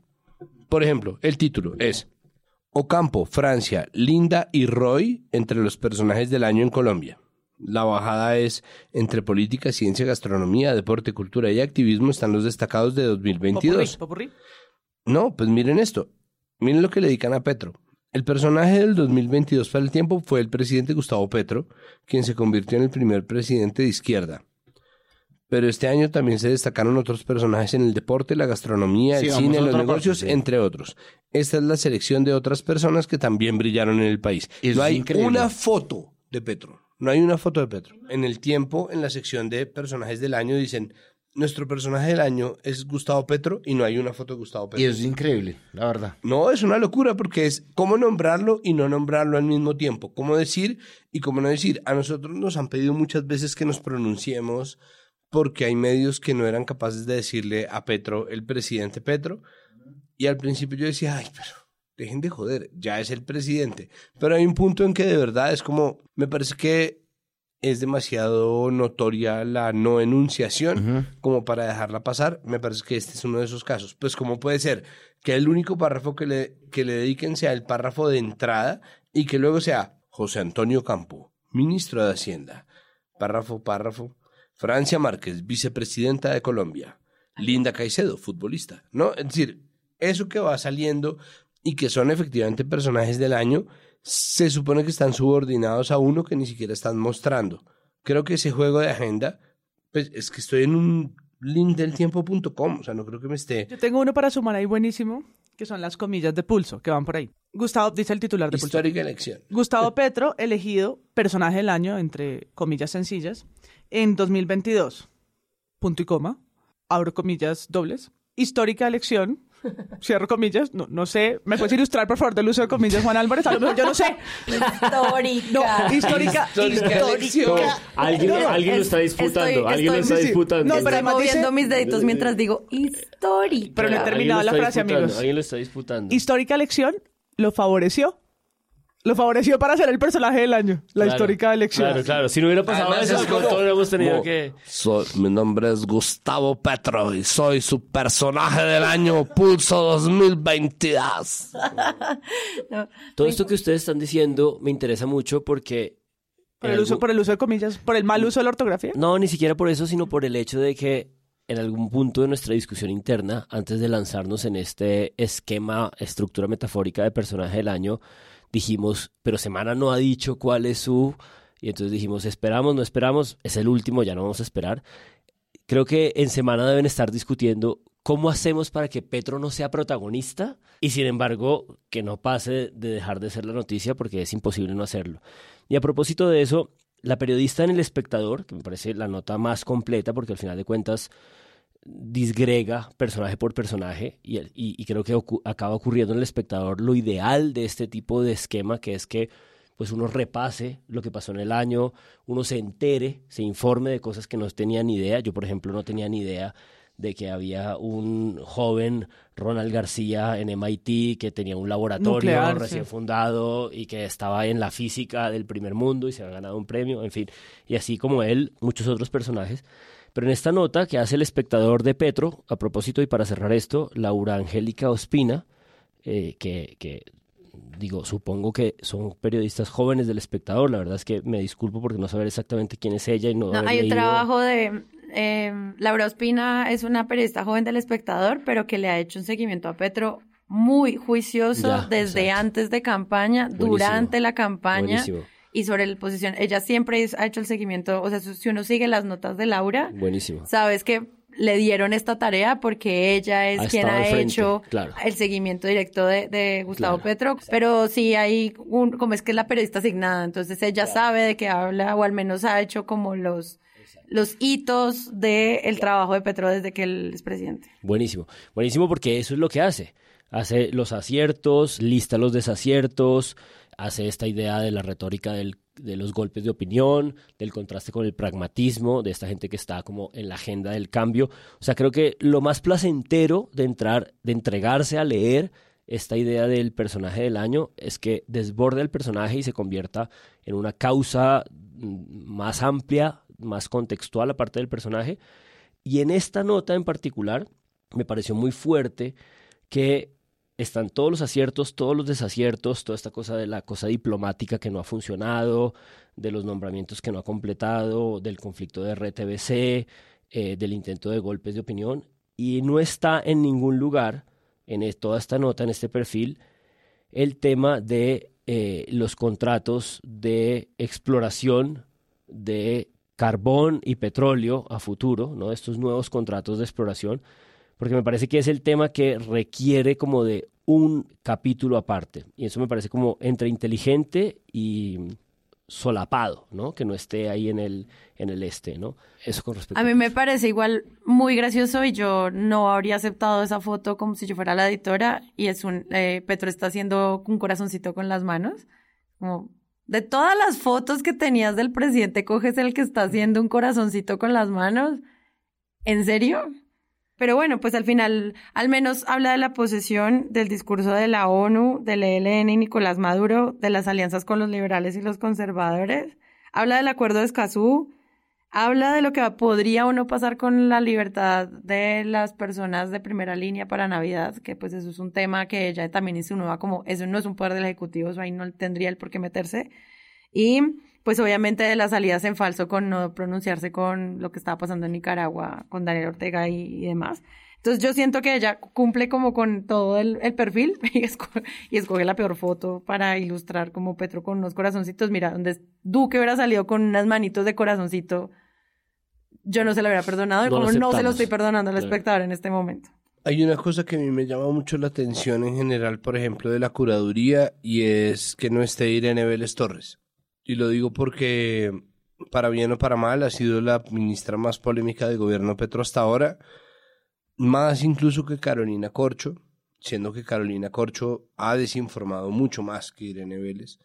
Por ejemplo, el título es Ocampo, Francia, Linda y Roy entre los personajes del año en Colombia. La bajada es entre política, ciencia, gastronomía, deporte, cultura y activismo están los destacados de 2022. Popurrí, popurrí. No, pues miren esto. Miren lo que le dedican a Petro. El personaje del 2022 para el tiempo fue el presidente Gustavo Petro, quien se convirtió en el primer presidente de izquierda. Pero este año también se destacaron otros personajes en el deporte, la gastronomía, Sí, el cine, los negocios, parte, sí. entre otros. Esta es la selección de otras personas que también brillaron en el país. Eso no es hay increíble. una foto de Petro. No hay una foto de Petro. En el tiempo, en la sección de personajes del año, dicen, nuestro personaje del año es Gustavo Petro y no hay una foto de Gustavo Petro. Y eso es increíble, la verdad. No, es una locura porque es cómo nombrarlo y no nombrarlo al mismo tiempo. Cómo decir y cómo no decir. A nosotros nos han pedido muchas veces que nos pronunciemos porque hay medios que no eran capaces de decirle a Petro, el presidente Petro. Y al principio yo decía, ay, pero dejen de joder, ya es el presidente. Pero hay un punto en que de verdad es como, me parece que es demasiado notoria la no enunciación como para dejarla pasar. Me parece que este es uno de esos casos. Pues cómo puede ser que el único párrafo que le, que le dediquen sea el párrafo de entrada y que luego sea José Antonio Campo, ministro de Hacienda. Párrafo, párrafo. Francia Márquez, vicepresidenta de Colombia. Linda Caicedo, futbolista, ¿no? Es decir, eso que va saliendo y que son efectivamente personajes del año, se supone que están subordinados a uno que ni siquiera están mostrando. Creo que ese juego de agenda, pues es que estoy en un link del tiempo.com, o sea, no creo que me esté... Yo tengo uno para sumar ahí buenísimo, que son las comillas de pulso, que van por ahí. Gustavo, dice el titular de pulso. Histórica elección. Gustavo Petro, elegido personaje del año, entre comillas sencillas, en 2022. Punto y coma. Abro comillas dobles. Histórica elección. Cierro comillas. No, no sé. ¿Me puedes ilustrar, por favor, del uso de comillas, Juan Álvarez? A lo mejor yo no sé. Histórica. No, histórica. Alguien, No, no, alguien lo está es- disputando, estoy- alguien lo está sí, disputando. No, pero Estoy además dice- moviendo mis deditos mientras digo histórica. Pero no he terminado la frase, amigos. Alguien lo está disputando. Histórica elección lo favoreció. Lo favoreció para ser el personaje del año. La Claro, histórica elección. Claro, claro. Si no hubiera pasado Además, eso, es como- todos hubiéramos tenido como, que... soy- mi nombre es Gustavo Petro y soy su personaje del año Pulso 2022. Todo esto que ustedes están diciendo me interesa mucho porque... Por en el, uso, algún- por el uso de comillas, por el mal uso de la ortografía. No, ni siquiera por eso, sino por el hecho de que en algún punto de nuestra discusión interna, antes de lanzarnos en este esquema, estructura metafórica de personaje del año, dijimos, pero Semana no ha dicho cuál es su... Y entonces dijimos, esperamos, no esperamos, es el último, ya no vamos a esperar. Creo que en Semana deben estar discutiendo cómo hacemos para que Petro no sea protagonista y sin embargo que no pase de dejar de ser la noticia porque es imposible no hacerlo. Y a propósito de eso, la periodista en El Espectador, que me parece la nota más completa porque al final de cuentas disgrega personaje por personaje y, y- y creo que ocu- acaba ocurriendo en El Espectador lo ideal de este tipo de esquema que es que pues uno repase lo que pasó en el año, uno se entere, se informe de cosas que no tenía ni idea. Yo, por ejemplo, no tenía ni idea de que había un joven Ronald García en MIT que tenía un laboratorio Nuclear, recién sí. fundado y que estaba en la física del primer mundo y se había ganado un premio, en fin. Y así como él, muchos otros personajes. Pero en esta nota que hace el espectador de Petro, a propósito y para cerrar esto, Laura Angélica Ospina, eh, que, que digo, supongo que son periodistas jóvenes del espectador, la verdad es que me disculpo porque no saber exactamente quién es ella y no, No, hay un trabajo de... eh, Laura Ospina es una periodista joven del espectador, pero que le ha hecho un seguimiento a Petro muy juicioso Ya, desde exacto. antes de campaña, Buenísimo. durante la campaña Buenísimo, y sobre la posición. Ella siempre ha hecho el seguimiento, o sea, si uno sigue las notas de Laura, buenísimo. sabes que le dieron esta tarea porque ella es Ha quien ha frente, hecho claro. el seguimiento directo de, de Gustavo Claro. Petro. Pero sí hay un, como es que es la periodista asignada, entonces ella sabe de qué habla o al menos ha hecho como los, los hitos del trabajo de Petro desde que él es presidente. Buenísimo. Buenísimo porque eso es lo que hace. Hace los aciertos, lista los desaciertos, hace esta idea de la retórica del- de los golpes de opinión, del contraste con el pragmatismo, de esta gente que está como en la agenda del cambio. O sea, creo que lo más placentero de entrar, de entregarse a leer esta idea del personaje del año es que desborde el personaje y se convierta en una causa mm, más amplia, más contextual aparte del personaje. Y en esta nota en particular me pareció muy fuerte que están todos los aciertos, todos los desaciertos, toda esta cosa de la cosa diplomática que no ha funcionado, de los nombramientos que no ha completado, del conflicto de RTBC, eh, del intento de golpes de opinión, y no está en ningún lugar, en es- toda esta nota, en este perfil, el tema de eh, los contratos de exploración de carbón y petróleo a futuro, ¿no? Estos nuevos contratos de exploración, porque me parece que es el tema que requiere como de un capítulo aparte. Y eso me parece como entre inteligente y solapado, ¿no? Que no esté ahí en el, en el este, ¿no? Eso con respecto A mí me parece igual muy gracioso y yo no habría aceptado esa foto como si yo fuera la editora y es un, eh, Petro está haciendo un corazoncito con las manos. Como, de todas las fotos que tenías del presidente, coges el que está haciendo un corazoncito con las manos. ¿En serio? Pero bueno, pues al final, al menos habla de la posesión del discurso de la ONU, del ELN y Nicolás Maduro, de las alianzas con los liberales y los conservadores. Habla del acuerdo de Escazú, habla de lo que podría o no pasar con la libertad de las personas de primera línea para Navidad, que pues eso es un tema que ella también insinúa como, eso no es un poder del Ejecutivo, eso ahí no tendría el por qué meterse. Y pues obviamente de las salidas en falso con no pronunciarse con lo que estaba pasando en Nicaragua, con Daniel Ortega y, y demás. Entonces yo siento que ella cumple como con todo el, el perfil y escoge, y escoge la peor foto para ilustrar como Petro con unos corazoncitos. Mira, donde Duque hubiera salido con unas manitos de corazoncito, yo no se lo hubiera perdonado y No como no se lo estoy perdonando al Claro. espectador en este momento. Hay una cosa que a mí me llama mucho la atención en general, por ejemplo, de la curaduría, y es que no esté Irene Vélez Torres. Y lo digo porque, para bien o para mal, ha sido la ministra más polémica del gobierno Petro hasta ahora, más incluso que Carolina Corcho, siendo que Carolina Corcho ha desinformado mucho más que Irene Vélez.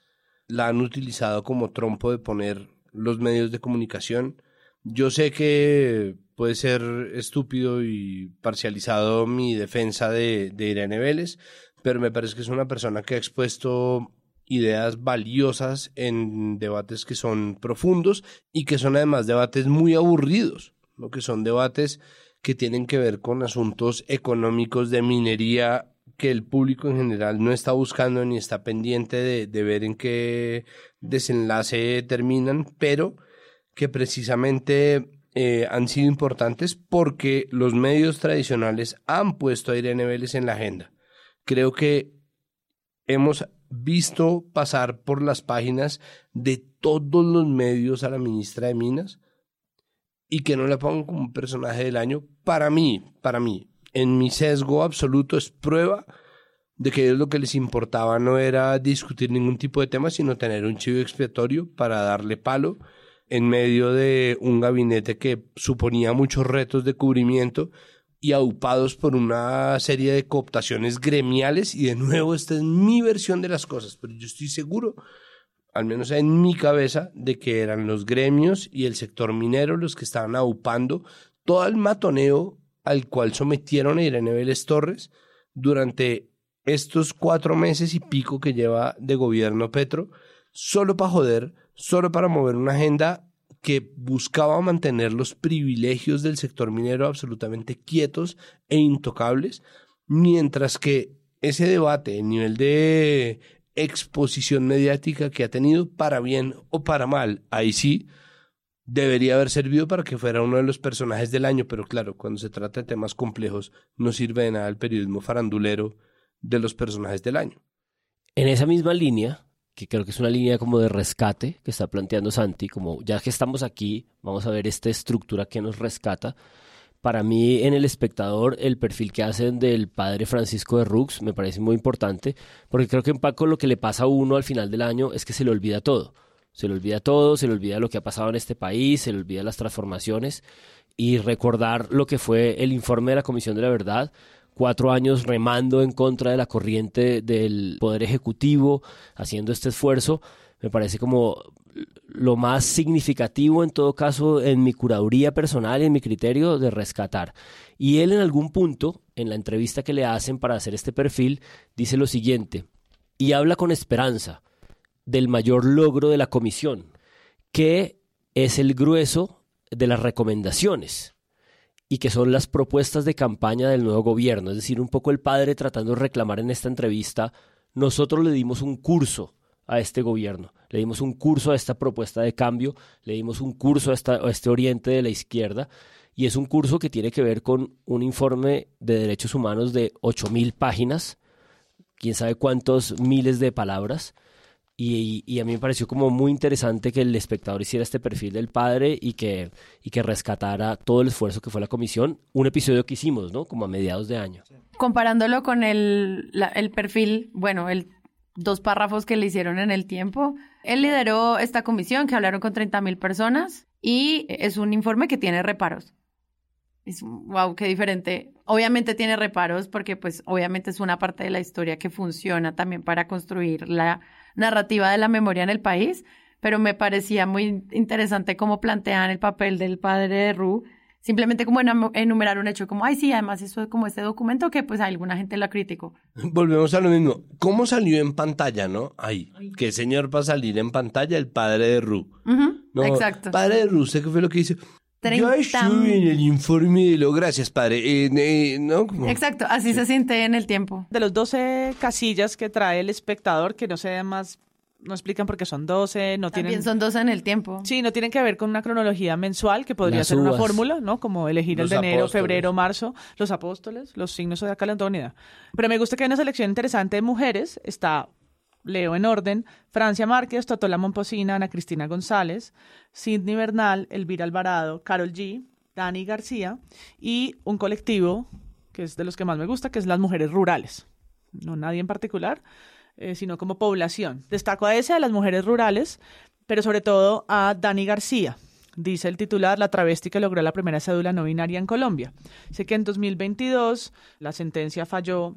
La han utilizado como trompo de poner los medios de comunicación. Yo sé que puede ser estúpido y parcializado mi defensa de, de Irene Vélez, pero me parece que es una persona que ha expuesto ideas valiosas en debates que son profundos y que son además debates muy aburridos, ¿no? que son debates que tienen que ver con asuntos económicos de minería que el público en general no está buscando ni está pendiente de, de ver en qué desenlace terminan, pero que precisamente eh, han sido importantes porque los medios tradicionales han puesto a Irene Vélez en la agenda. Creo que hemos visto pasar por las páginas de todos los medios a la ministra de Minas y que no la pongan como un personaje del año, para mí, para mí, en mi sesgo absoluto es prueba de que ellos lo que les importaba no era discutir ningún tipo de tema, sino tener un chivo expiatorio para darle palo en medio de un gabinete que suponía muchos retos de cubrimiento y aupados por una serie de cooptaciones gremiales y de nuevo esta es mi versión de las cosas, pero yo estoy seguro, al menos en mi cabeza, de que eran los gremios y el sector minero los que estaban aupando todo el matoneo al cual sometieron a Irene Vélez Torres durante estos cuatro meses y pico que lleva de gobierno Petro, solo para joder, solo para mover una agenda que buscaba mantener los privilegios del sector minero absolutamente quietos e intocables, mientras que ese debate, el nivel de exposición mediática que ha tenido, para bien o para mal, ahí sí, debería haber servido para que fuera uno de los personajes del año, pero claro, cuando se trata de temas complejos, no sirve de nada el periodismo farandulero de los personajes del año. En esa misma línea, que creo que es una línea como de rescate que está planteando Santi, como ya que estamos aquí, vamos a ver esta estructura que nos rescata. Para mí, en el espectador, el perfil que hacen del padre Francisco de Rux me parece muy importante, porque creo que en Paco lo que le pasa a uno al final del año es que se le olvida todo. Se le olvida todo, se le olvida lo que ha pasado en este país, se le olvida las transformaciones y recordar lo que fue el informe de la Comisión de la Verdad, cuatro años remando en contra de la corriente del Poder Ejecutivo, haciendo este esfuerzo, me parece como lo más significativo en todo caso en mi curaduría personal y en mi criterio de rescatar. Y él en algún punto, en la entrevista que le hacen para hacer este perfil, dice lo siguiente, y habla con esperanza del mayor logro de la comisión, que es el grueso de las recomendaciones y que son las propuestas de campaña del nuevo gobierno. Es decir, un poco el padre tratando de reclamar en esta entrevista, nosotros le dimos un curso a este gobierno, le dimos un curso a esta propuesta de cambio, le dimos un curso a, esta, a este oriente de la izquierda, y es un curso que tiene que ver con un informe de derechos humanos de 8.000 páginas, quién sabe cuántos miles de palabras, y, y, a mí me pareció como muy interesante que el espectador hiciera este perfil del padre y que, y que rescatara todo el esfuerzo que fue la comisión. Un episodio que hicimos, ¿no? Como a mediados de año. Comparándolo con el, la, el perfil, bueno, el dos párrafos que le hicieron en el tiempo. Él lideró esta comisión que hablaron con 30 mil personas y es un informe que tiene reparos. Es, wow, qué diferente. Obviamente tiene reparos porque pues obviamente es una parte de la historia que funciona también para construir la narrativa de la memoria en el país, pero me parecía muy interesante cómo plantean el papel del padre de Ru, simplemente como enumerar un hecho, como, ay, sí, además eso es como este documento que pues alguna gente lo criticó. Volvemos a lo mismo. ¿Cómo salió en pantalla, no? Ay, qué señor para salir en pantalla el padre de Ru. Uh -huh, no, exacto. Padre de Ru, ¿sé qué fue lo que hizo? Yo estuve en el informe de lo... Gracias, padre. Eh, eh, ¿no? Como... Exacto, así sí. se siente en el tiempo. De los 12 casillas que trae el espectador, que no se más no explican por qué son 12, no También tienen... son dos en el tiempo. Sí, no tienen que ver con una cronología mensual, que podría Las ser una fórmula, ¿no? Como elegir el de enero, febrero, marzo, los apóstoles, los signos tengo ni idea. Pero me gusta que hay una selección interesante de mujeres. Está, leo en orden, Francia Márquez, Totola Momposina, Ana Cristina González, Sidney Bernal, Elvira Alvarado, Carol G., Dani García y un colectivo que es de los que más me gusta, que es las mujeres rurales. No nadie en particular, eh, sino como población. Destaco a ese, a las mujeres rurales, pero sobre todo a Dani García. Dice el titular, la travesti que logró la primera cédula no binaria en Colombia. Sé que en 2022 la sentencia falló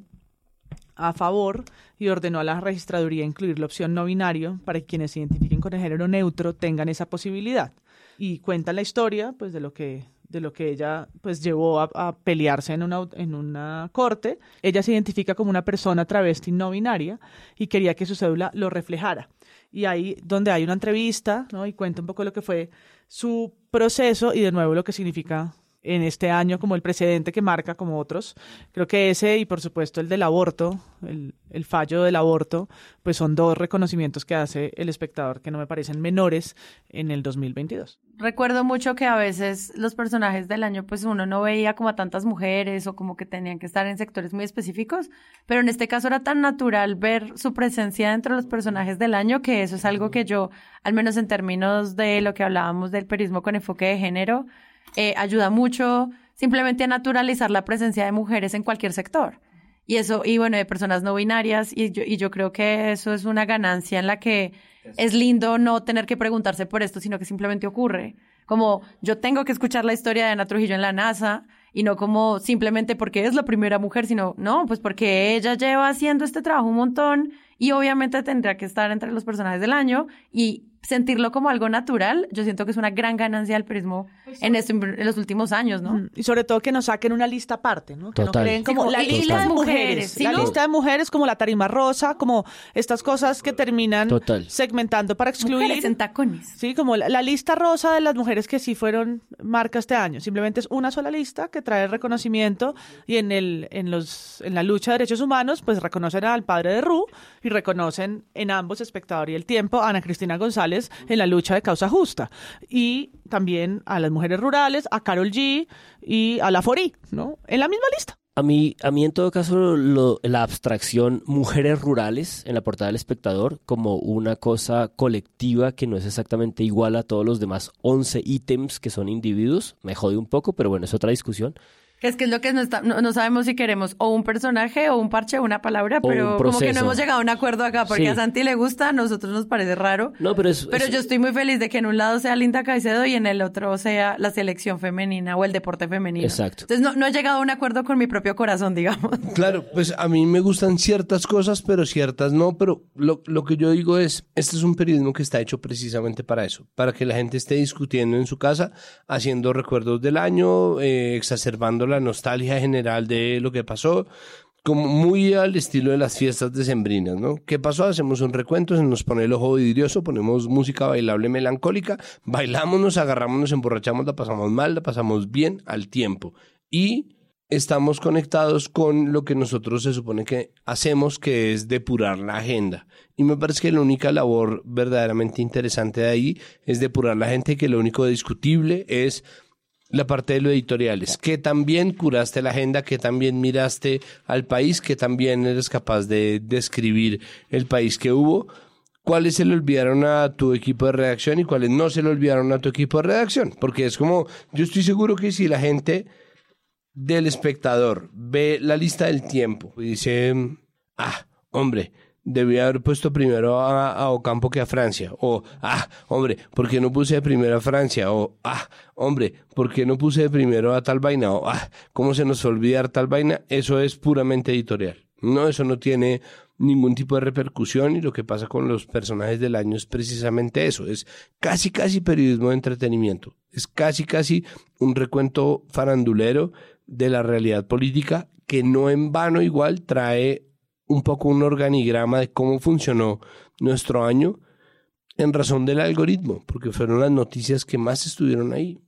a favor y ordenó a la registraduría incluir la opción no binario para que quienes se identifiquen con el género neutro tengan esa posibilidad. Y cuenta la historia pues de lo que de lo que ella pues llevó a, pelearse en una, en una corte. Ella se identifica como una persona travesti no binaria y quería que su cédula lo reflejara. Y ahí donde hay una entrevista, ¿no? Y cuenta un poco lo que fue su proceso y de nuevo lo que significa en este año como el precedente que marca como otros. Creo que ese y por supuesto el del aborto, el, el, fallo del aborto, pues son dos reconocimientos que hace el espectador que no me parecen menores en el 2022. Recuerdo mucho que a veces los personajes del año pues uno no veía como a tantas mujeres o como que tenían que estar en sectores muy específicos, pero en este caso era tan natural ver su presencia dentro de los personajes del año que eso es algo que yo, al menos en términos de lo que hablábamos del periodismo con enfoque de género, eh, ayuda mucho simplemente a naturalizar la presencia de mujeres en cualquier sector. Y eso, y bueno, de personas no binarias, y yo, y yo creo que eso es una ganancia en la que es lindo no tener que preguntarse por esto, sino que simplemente ocurre. Como yo tengo que escuchar la historia de Ana Trujillo en la NASA, y no como simplemente porque es la primera mujer, sino, no, pues porque ella lleva haciendo este trabajo un montón, y obviamente tendría que estar entre los personajes del año, y sentirlo como algo natural, yo siento que es una gran ganancia del periodismo en, este, en los últimos años, ¿no? Y sobre todo que nos saquen una lista aparte, ¿no? Que Total. no creen como Sí, la lista de mujeres, Sí, la ¿no? lista de mujeres como la tarima rosa, como estas cosas que terminan Total. segmentando para excluir. Mujeres en tacones. Sí, como la, la lista rosa de las mujeres que sí fueron marca este año. Simplemente es una sola lista que trae reconocimiento y en el en los en la lucha de derechos humanos pues reconocen al padre de Ru y reconocen en ambos espectador y el tiempo a Ana Cristina González en la lucha de causa justa y también a las mujeres rurales, a Carol G y a la Fori, ¿no? En la misma lista. A mí, a mí en todo caso, lo- la abstracción mujeres rurales en la portada del espectador como una cosa colectiva que no es exactamente igual a todos los demás 11 ítems que son individuos, me jode un poco, pero bueno, es otra discusión. Que es que es lo que no, está, no, no sabemos si queremos o un personaje o un parche o una palabra, O pero un como que no hemos llegado a un acuerdo acá, porque Sí. a Santi le gusta, a nosotros nos parece raro. No, pero es... Pero es- yo estoy muy feliz de que en un lado sea Linda Caicedo y en el otro sea la selección femenina o el deporte femenino. Exacto. Entonces no, no he llegado a un acuerdo con mi propio corazón, digamos. Claro, pues a mí me gustan ciertas cosas, pero ciertas no. Pero lo, lo que yo digo es, este es un periodismo que está hecho precisamente para eso, para que la gente esté discutiendo en su casa, haciendo recuerdos del año, eh, exacerbando la nostalgia general de lo que pasó, como muy al estilo de las fiestas decembrinas, ¿no? ¿Qué pasó? Hacemos un recuento, se nos pone el ojo vidrioso, ponemos música bailable melancólica, bailamos, nos agarramos, nos emborrachamos, la pasamos mal, la pasamos bien al tiempo. Y estamos conectados con lo que nosotros se supone que hacemos, que es depurar la agenda. Y me parece que la única labor verdaderamente interesante de ahí es depurar la gente, que lo único discutible es la parte de lo editoriales, que también curaste la agenda, que también miraste al país, que también eres capaz de describir el país que hubo. ¿Cuáles se le olvidaron a tu equipo de redacción y cuáles no se le olvidaron a tu equipo de redacción? Porque es como, yo estoy seguro que si la gente del espectador ve la lista del tiempo y dice, ah, hombre, debía haber puesto primero a, Ocampo que a Francia. O, ah, hombre, ¿por qué no puse de primero a Francia? O, ah, hombre, ¿por qué no puse de primero a tal vaina? O, ah, ¿cómo se nos olvidar tal vaina? Eso es puramente editorial. No, eso no tiene ningún tipo de repercusión y lo que pasa con los personajes del año es precisamente eso, es casi casi periodismo de entretenimiento, es casi casi un recuento farandulero de la realidad política que no en vano igual trae un poco un organigrama de cómo funcionó nuestro año en razón del algoritmo, porque fueron las noticias que más estuvieron ahí.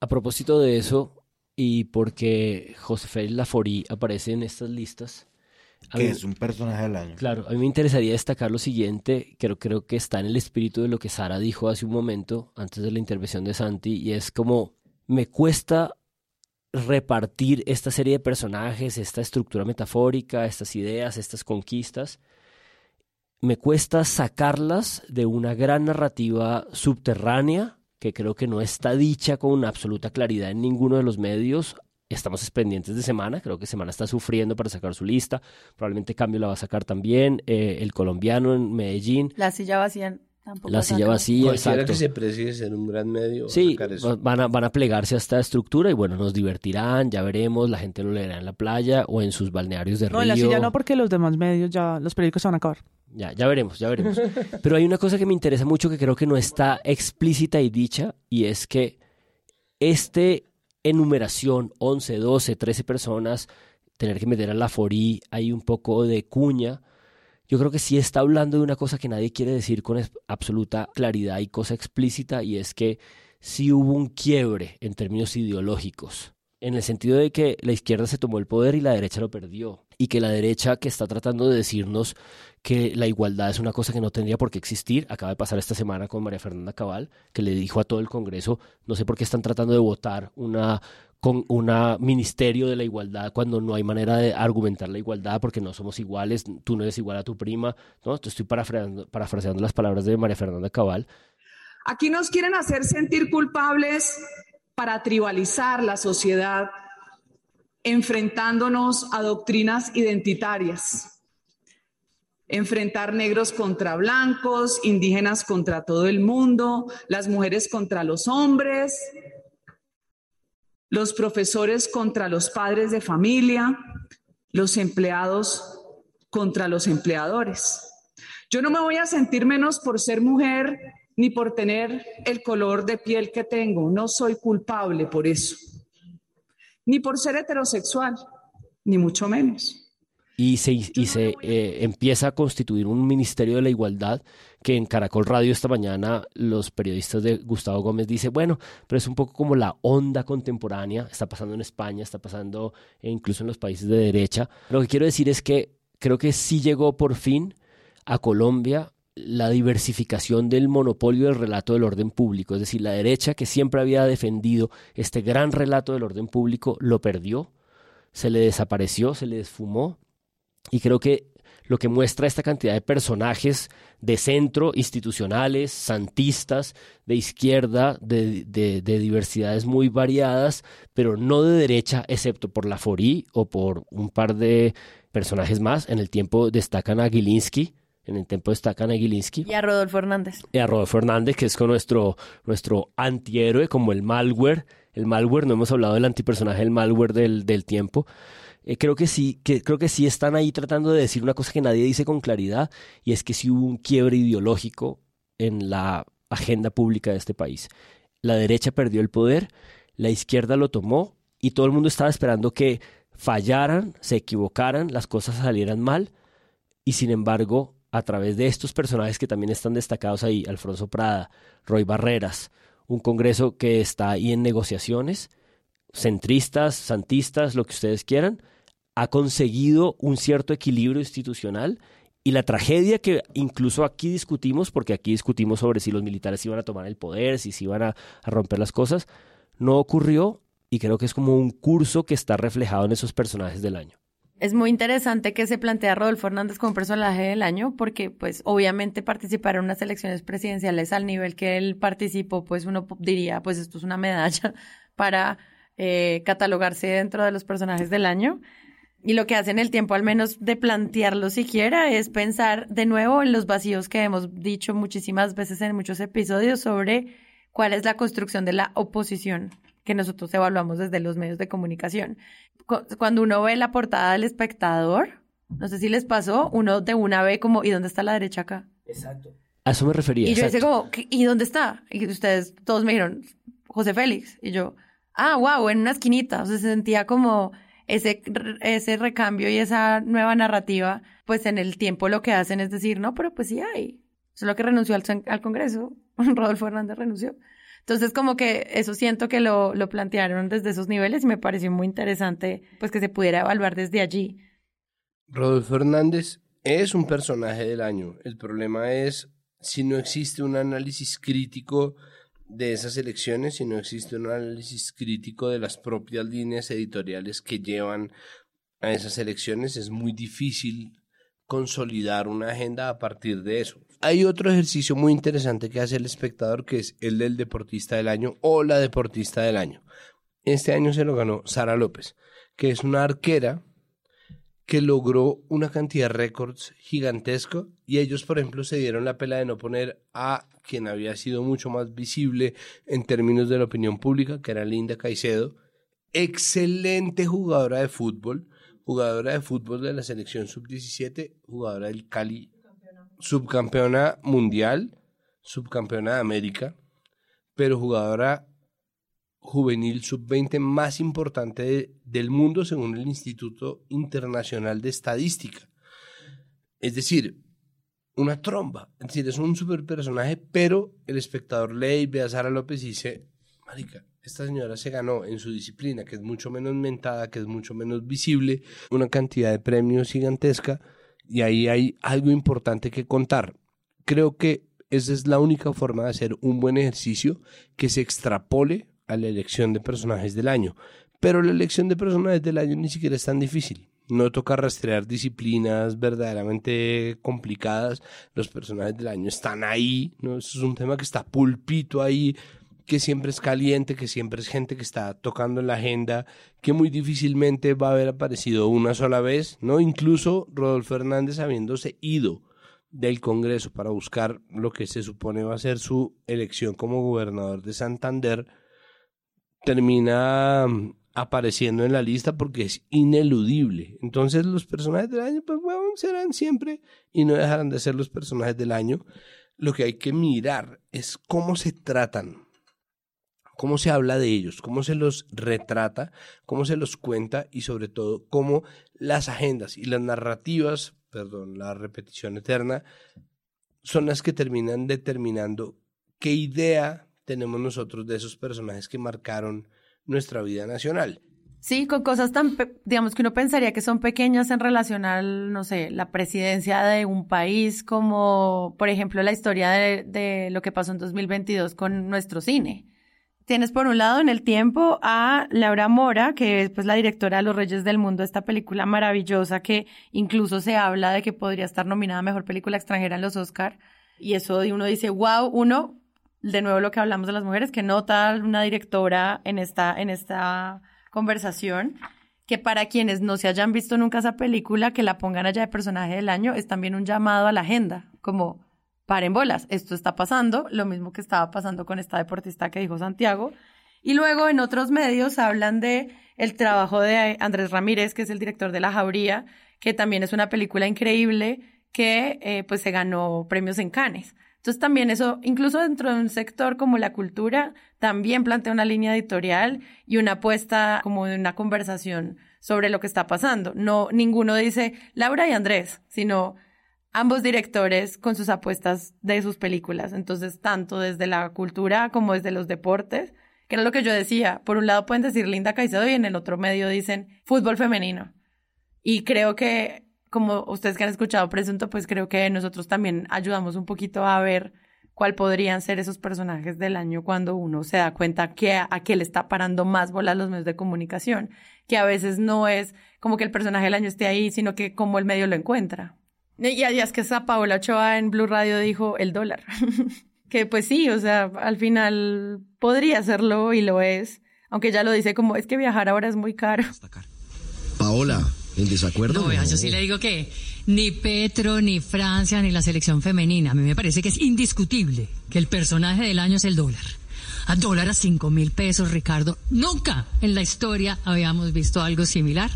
A propósito de eso, y porque José Félix Laforí aparece en estas listas, que mí- es un personaje del año. Claro, a mí me interesaría destacar lo siguiente, creo, creo que está en el espíritu de lo que Sara dijo hace un momento, antes de la intervención de Santi, y es como me cuesta repartir esta serie de personajes, esta estructura metafórica, estas ideas, estas conquistas, me cuesta sacarlas de una gran narrativa subterránea que creo que no está dicha con absoluta claridad en ninguno de los medios. Estamos pendientes de Semana, creo que Semana está sufriendo para sacar su lista, probablemente Cambio la va a sacar también, eh, el colombiano en Medellín, La silla vacía tampoco. la silla vacía, Cualquiera exacto. que se precie ser un gran medio. va a Sí, van a, van a plegarse a esta estructura y bueno, nos divertirán, ya veremos, la gente lo leerá en la playa o en sus balnearios de No, río. en la silla no, porque los demás medios ya, los periódicos se van a acabar. Ya, ya veremos, ya veremos. Pero hay una cosa que me interesa mucho que creo que no está explícita y dicha, y es que este enumeración, 11, 12, 13 personas, tener que meter a la forí, hay un poco de cuña. Yo creo que sí está hablando de una cosa que nadie quiere decir con absoluta claridad y cosa explícita, y es que sí hubo un quiebre en términos ideológicos, en el sentido de que la izquierda se tomó el poder y la derecha lo perdió, y que la derecha que está tratando de decirnos que la igualdad es una cosa que no tendría por qué existir. Acaba de pasar esta semana con María Fernanda Cabal, que le dijo a todo el Congreso, no sé por qué están tratando de votar una con una ministerio de la igualdad cuando no hay manera de argumentar la igualdad porque no somos iguales, tú no eres igual a tu prima, ¿no? Estoy parafraseando, parafraseando las palabras de María Fernanda Cabal. Aquí nos quieren hacer sentir culpables para tribalizar la sociedad, enfrentándonos a doctrinas identitarias. Enfrentar negros contra blancos, indígenas contra todo el mundo, las mujeres contra los hombres, los profesores contra los padres de familia, los empleados contra los empleadores. Yo no me voy a sentir menos por ser mujer ni por tener el color de piel que tengo. No soy culpable por eso. Ni por ser heterosexual, ni mucho menos. Y se, y se eh, empieza a constituir un Ministerio de la Igualdad que en Caracol Radio esta mañana los periodistas de Gustavo Gómez dice, bueno, pero es un poco como la onda contemporánea, está pasando en España, está pasando e incluso en los países de derecha. Lo que quiero decir es que creo que sí llegó por fin a Colombia la diversificación del monopolio del relato del orden público, es decir, la derecha que siempre había defendido este gran relato del orden público lo perdió, se le desapareció, se le desfumó y creo que lo que muestra esta cantidad de personajes de centro, institucionales, santistas, de izquierda, de, de- de diversidades muy variadas, pero no de derecha, excepto por la Forí o por un par de personajes más. En el tiempo destacan a Gilinski, en el tiempo destacan a Gilinski Y a Rodolfo Hernández. y a Rodolfo Hernández, que es con nuestro, nuestro antihéroe, como el malware. El malware, no hemos hablado del antipersonaje del malware del, del tiempo. Eh, creo que sí, creo que sí están ahí tratando de decir una cosa que nadie dice con claridad, y es que sí hubo un quiebre ideológico en la agenda pública de este país. La derecha perdió el poder, la izquierda lo tomó, y todo el mundo estaba esperando que fallaran, se equivocaran, las cosas salieran mal, y sin embargo, a través de estos personajes que también están destacados ahí, Alfonso Prada, Roy Barreras, un Congreso que está ahí en negociaciones, centristas, santistas, lo que ustedes quieran, ha conseguido un cierto equilibrio institucional y la tragedia que incluso aquí discutimos, porque aquí discutimos sobre si los militares iban a tomar el poder, si se iban a, romper las cosas, no ocurrió y creo que es como un curso que está reflejado en esos personajes del año. Es muy interesante que se plantea Rodolfo Hernández como personaje del año porque pues obviamente participar en unas elecciones presidenciales al nivel que él participó, pues uno diría pues esto es una medalla para eh, catalogarse dentro de los personajes del año. Y lo que hace en el tiempo, al menos de plantearlo siquiera, es pensar de nuevo en los vacíos que hemos dicho muchísimas veces en muchos episodios sobre cuál es la construcción de la oposición que nosotros evaluamos desde los medios de comunicación. Cu- Cuando uno ve la portada del espectador, no sé si les pasó, uno de una ve como, ¿y dónde está la derecha acá? A eso me refería. Y yo hice exacto. como, ¿qué- ¿y dónde está? Y ustedes todos me dijeron, José Félix. Y yo, ah, wow, en una esquinita. O sea, se sentía como ese, ese recambio y esa nueva narrativa, pues en el tiempo lo que hacen es decir, no, pero pues sí hay. Solo que renunció al, al Congreso. Rodolfo Hernández renunció. Entonces, como que eso siento que lo, lo plantearon desde esos niveles y me pareció muy interesante, pues que se pudiera evaluar desde allí. Rodolfo Hernández es un personaje del año. El problema es si no existe un análisis crítico de esas elecciones, si no existe un análisis crítico de las propias líneas editoriales que llevan a esas elecciones, es muy difícil consolidar una agenda a partir de eso. Hay otro ejercicio muy interesante que hace el espectador, que es el del deportista del año o la deportista del año. Este año se lo ganó Sara López, que es una arquera que logró una cantidad de récords gigantesco y ellos, por ejemplo, se dieron la pela de no poner a quien había sido mucho más visible en términos de la opinión pública, que era Linda Caicedo, excelente jugadora de fútbol, jugadora de fútbol de la selección sub-17, jugadora del Cali, subcampeona mundial, subcampeona de América, pero jugadora juvenil sub-20 más importante del mundo según el Instituto Internacional de Estadística. Es decir, una tromba. Es decir, es un super personaje, pero el espectador lee y ve a Sara López y dice, marica, esta señora se ganó en su disciplina, que es mucho menos mentada, que es mucho menos visible, una cantidad de premios gigantesca, y ahí hay algo importante que contar. Creo que esa es la única forma de hacer un buen ejercicio que se extrapole a la elección de personajes del año. Pero la elección de personajes del año ni siquiera es tan difícil. No toca rastrear disciplinas verdaderamente complicadas. Los personajes del año están ahí. ¿no? Eso es un tema que está pulpito ahí, que siempre es caliente, que siempre es gente que está tocando en la agenda, que muy difícilmente va a haber aparecido una sola vez. ¿no? Incluso Rodolfo Hernández habiéndose ido del Congreso para buscar lo que se supone va a ser su elección como gobernador de Santander termina mm, apareciendo en la lista porque es ineludible. Entonces los personajes del año, pues bueno, serán siempre y no dejarán de ser los personajes del año. Lo que hay que mirar es cómo se tratan, cómo se habla de ellos, cómo se los retrata, cómo se los cuenta y sobre todo cómo las agendas y las narrativas, perdón, la repetición eterna, son las que terminan determinando qué idea tenemos nosotros de esos personajes que marcaron nuestra vida nacional. Sí, con cosas tan, digamos que uno pensaría que son pequeñas en relación al, no sé, la presidencia de un país, como por ejemplo la historia de, lo que pasó en 2022 con nuestro cine. Tienes por un lado en el tiempo a Laura Mora, que es pues la directora de Los Reyes del Mundo, esta película maravillosa que incluso se habla de que podría estar nominada a Mejor Película Extranjera en los Oscar. Y eso uno dice, wow, uno, de nuevo lo que hablamos de las mujeres, que nota una directora en esta, en esta conversación, que para quienes no se hayan visto nunca esa película, que la pongan allá de personaje del año, es también un llamado a la agenda, como paren bolas, esto está pasando, lo mismo que estaba pasando con esta deportista que dijo Santiago. Y luego en otros medios hablan de el trabajo de Andrés Ramírez, que es el director de La Jauría, que también es una película increíble que eh, pues se ganó premios en Cannes. Entonces también eso, incluso dentro de un sector como la cultura, también plantea una línea editorial y una apuesta como de una conversación sobre lo que está pasando. No, ninguno dice Laura y Andrés, sino ambos directores con sus apuestas de sus películas. Entonces, tanto desde la cultura como desde los deportes, que era lo que yo decía. Por un lado pueden decir Linda Caicedo y en el otro medio dicen fútbol femenino. Y creo que como ustedes que han escuchado Presunto, pues creo que nosotros también ayudamos un poquito a ver cuál podrían ser esos personajes del año cuando uno se da cuenta que a, qué le está parando más bolas los medios de comunicación, que a veces no es como que el personaje del año esté ahí, sino que como el medio lo encuentra. Y es que esa Paola Ochoa en Blue Radio dijo el dólar. que pues sí, o sea, al final podría serlo y lo es, aunque ya lo dice como es que viajar ahora es muy caro. Paola, ¿En desacuerdo? No, yo sí le digo que ni Petro, ni Francia, ni la selección femenina. A mí me parece que es indiscutible que el personaje del año es el dólar. A dólar a cinco mil pesos, Ricardo. Nunca en la historia habíamos visto algo similar.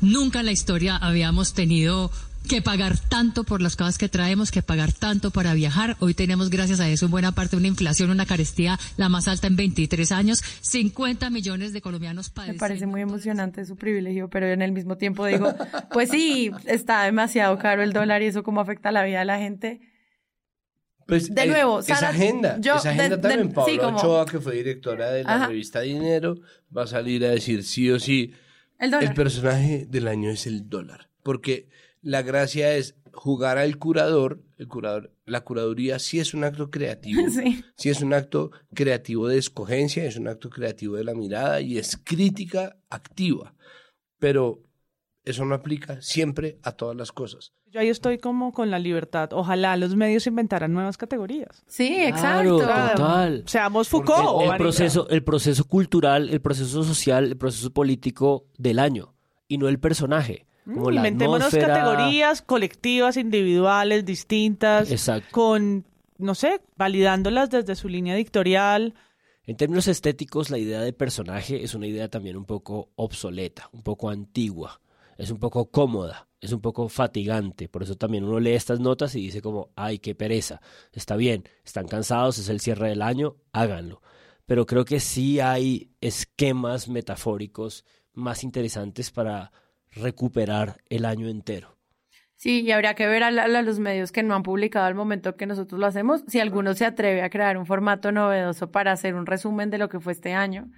Nunca en la historia habíamos tenido que pagar tanto por las cosas que traemos, que pagar tanto para viajar. Hoy tenemos, gracias a eso, en buena parte una inflación, una carestía la más alta en 23 años, 50 millones de colombianos padecen. Me parece muy emocionante su privilegio, pero en el mismo tiempo digo, pues sí, está demasiado caro el dólar y eso cómo afecta la vida de la gente. Pues, de nuevo, esa agenda, esa agenda también, Paula Ochoa, que fue directora de la revista Dinero, va a salir a decir sí o sí, el, el personaje del año es el dólar porque la gracia es jugar al curador, el curador, la curaduría sí es un acto creativo, Sí. sí es un acto creativo de escogencia, es un acto creativo de la mirada y es crítica activa, pero eso no aplica siempre a todas las cosas. Yo ahí estoy como con la libertad. Ojalá los medios inventaran nuevas categorías. Sí, Claro, exacto. total. Seamos Foucault. el, proceso, el proceso cultural, el proceso social, el proceso político del año y no el personaje. Como la Inventémonos atmósfera. categorías colectivas, individuales, distintas, Exacto. con, no sé, validándolas desde su línea editorial. En términos estéticos, la idea de personaje es una idea también un poco obsoleta, un poco antigua, es un poco cómoda, es un poco fatigante. Por eso también uno lee estas notas y dice como, ay, qué pereza. Está bien, están cansados, es el cierre del año, háganlo. Pero creo que sí hay esquemas metafóricos más interesantes para recuperar el año entero. Sí, y habría que ver a, la- a los medios que no han publicado al momento que nosotros lo hacemos, si alguno se atreve a crear un formato novedoso para hacer un resumen de lo que fue este año.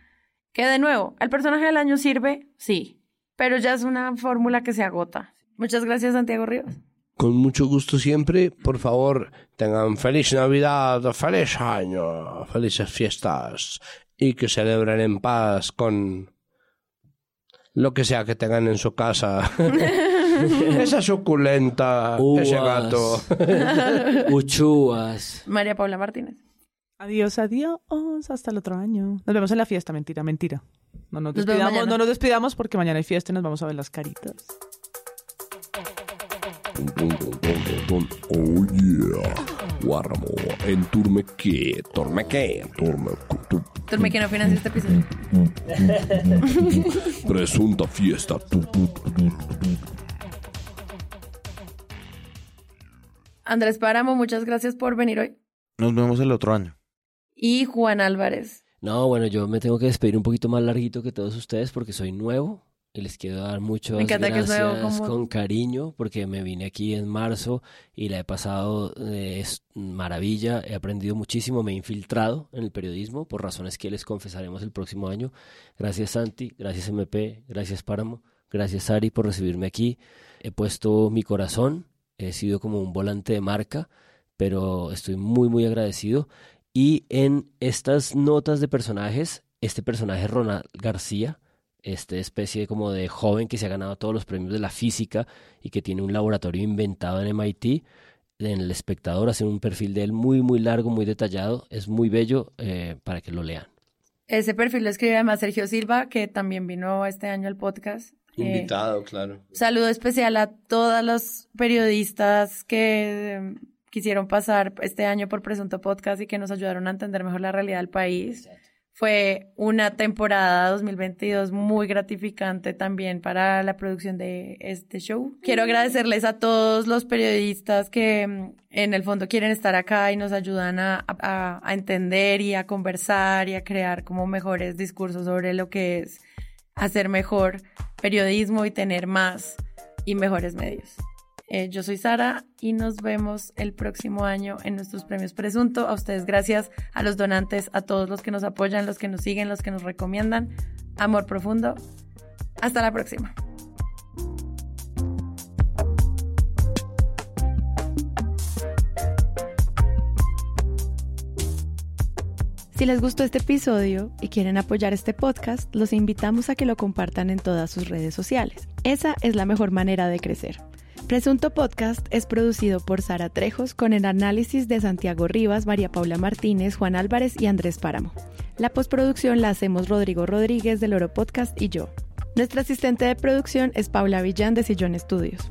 Que de nuevo, ¿el personaje del año sirve? Sí, pero ya es una fórmula que se agota. Muchas gracias, Santiago Rivas. Con mucho gusto siempre, por favor, tengan feliz Navidad, feliz año, felices fiestas y que celebren en paz con lo que sea que tengan en su casa. Esa suculenta, ese Uvas. gato. Uchúas. María Paula Martínez. Adiós, adiós, hasta el otro año. Nos vemos en la fiesta, mentira, mentira. No nos despidamos, no nos despidamos porque mañana hay fiesta y nos vamos a ver las caritas. Oh yeah. En Turmequé, Tormequé, Torme, tu- Turme que no financia este episodio. presunta fiesta. Andrés Páramo, muchas gracias por venir hoy. Nos vemos el otro año. Y Juan Álvarez. No, bueno, yo me tengo que despedir un poquito más larguito que todos ustedes porque soy nuevo y les quiero dar muchas que gracias como- con cariño porque me vine aquí en marzo y la he pasado eh, es maravilla, he aprendido muchísimo, me he infiltrado en el periodismo por razones que les confesaremos el próximo año. Gracias Santi, gracias MP, gracias Páramo, gracias Ari por recibirme aquí. He puesto mi corazón, he sido como un volante de marca, pero estoy muy muy agradecido. Y en estas notas de personajes, este personaje Ronald García, esta especie como de joven que se ha ganado todos los premios de la física y que tiene un laboratorio inventado en MIT, en el espectador hacen un perfil de él muy muy largo, muy detallado, es muy bello eh, para que lo lean. Ese perfil lo escribe además Sergio Silva, que también vino este año al podcast. Eh, Invitado, claro. Saludo especial a todas los periodistas que eh, quisieron pasar este año por Presunto Podcast y que nos ayudaron a entender mejor la realidad del país. Fue una temporada 2022 muy gratificante también para la producción de este show. Quiero agradecerles a todos los periodistas que mm, en el fondo quieren estar acá y nos ayudan a, a- a entender y a conversar y a crear como mejores discursos sobre lo que es hacer mejor periodismo y tener más y mejores medios. Eh, yo soy Sara y nos vemos el próximo año en nuestros premios Presunto. A ustedes gracias, a los donantes, a todos los que nos apoyan, los que nos siguen, los que nos recomiendan. Amor profundo. Hasta la próxima. Si les gustó este episodio y quieren apoyar este podcast, los invitamos a que lo compartan en todas sus redes sociales. Esa es la mejor manera de crecer. Presunto Podcast es producido por Sara Trejos con el análisis de Santiago Rivas, María Paula Martínez, Juan Álvarez y Andrés Páramo. La postproducción la hacemos Rodrigo Rodríguez del Oro Podcast y yo. Nuestra asistente de producción es Paula Villán de Sillón Studios.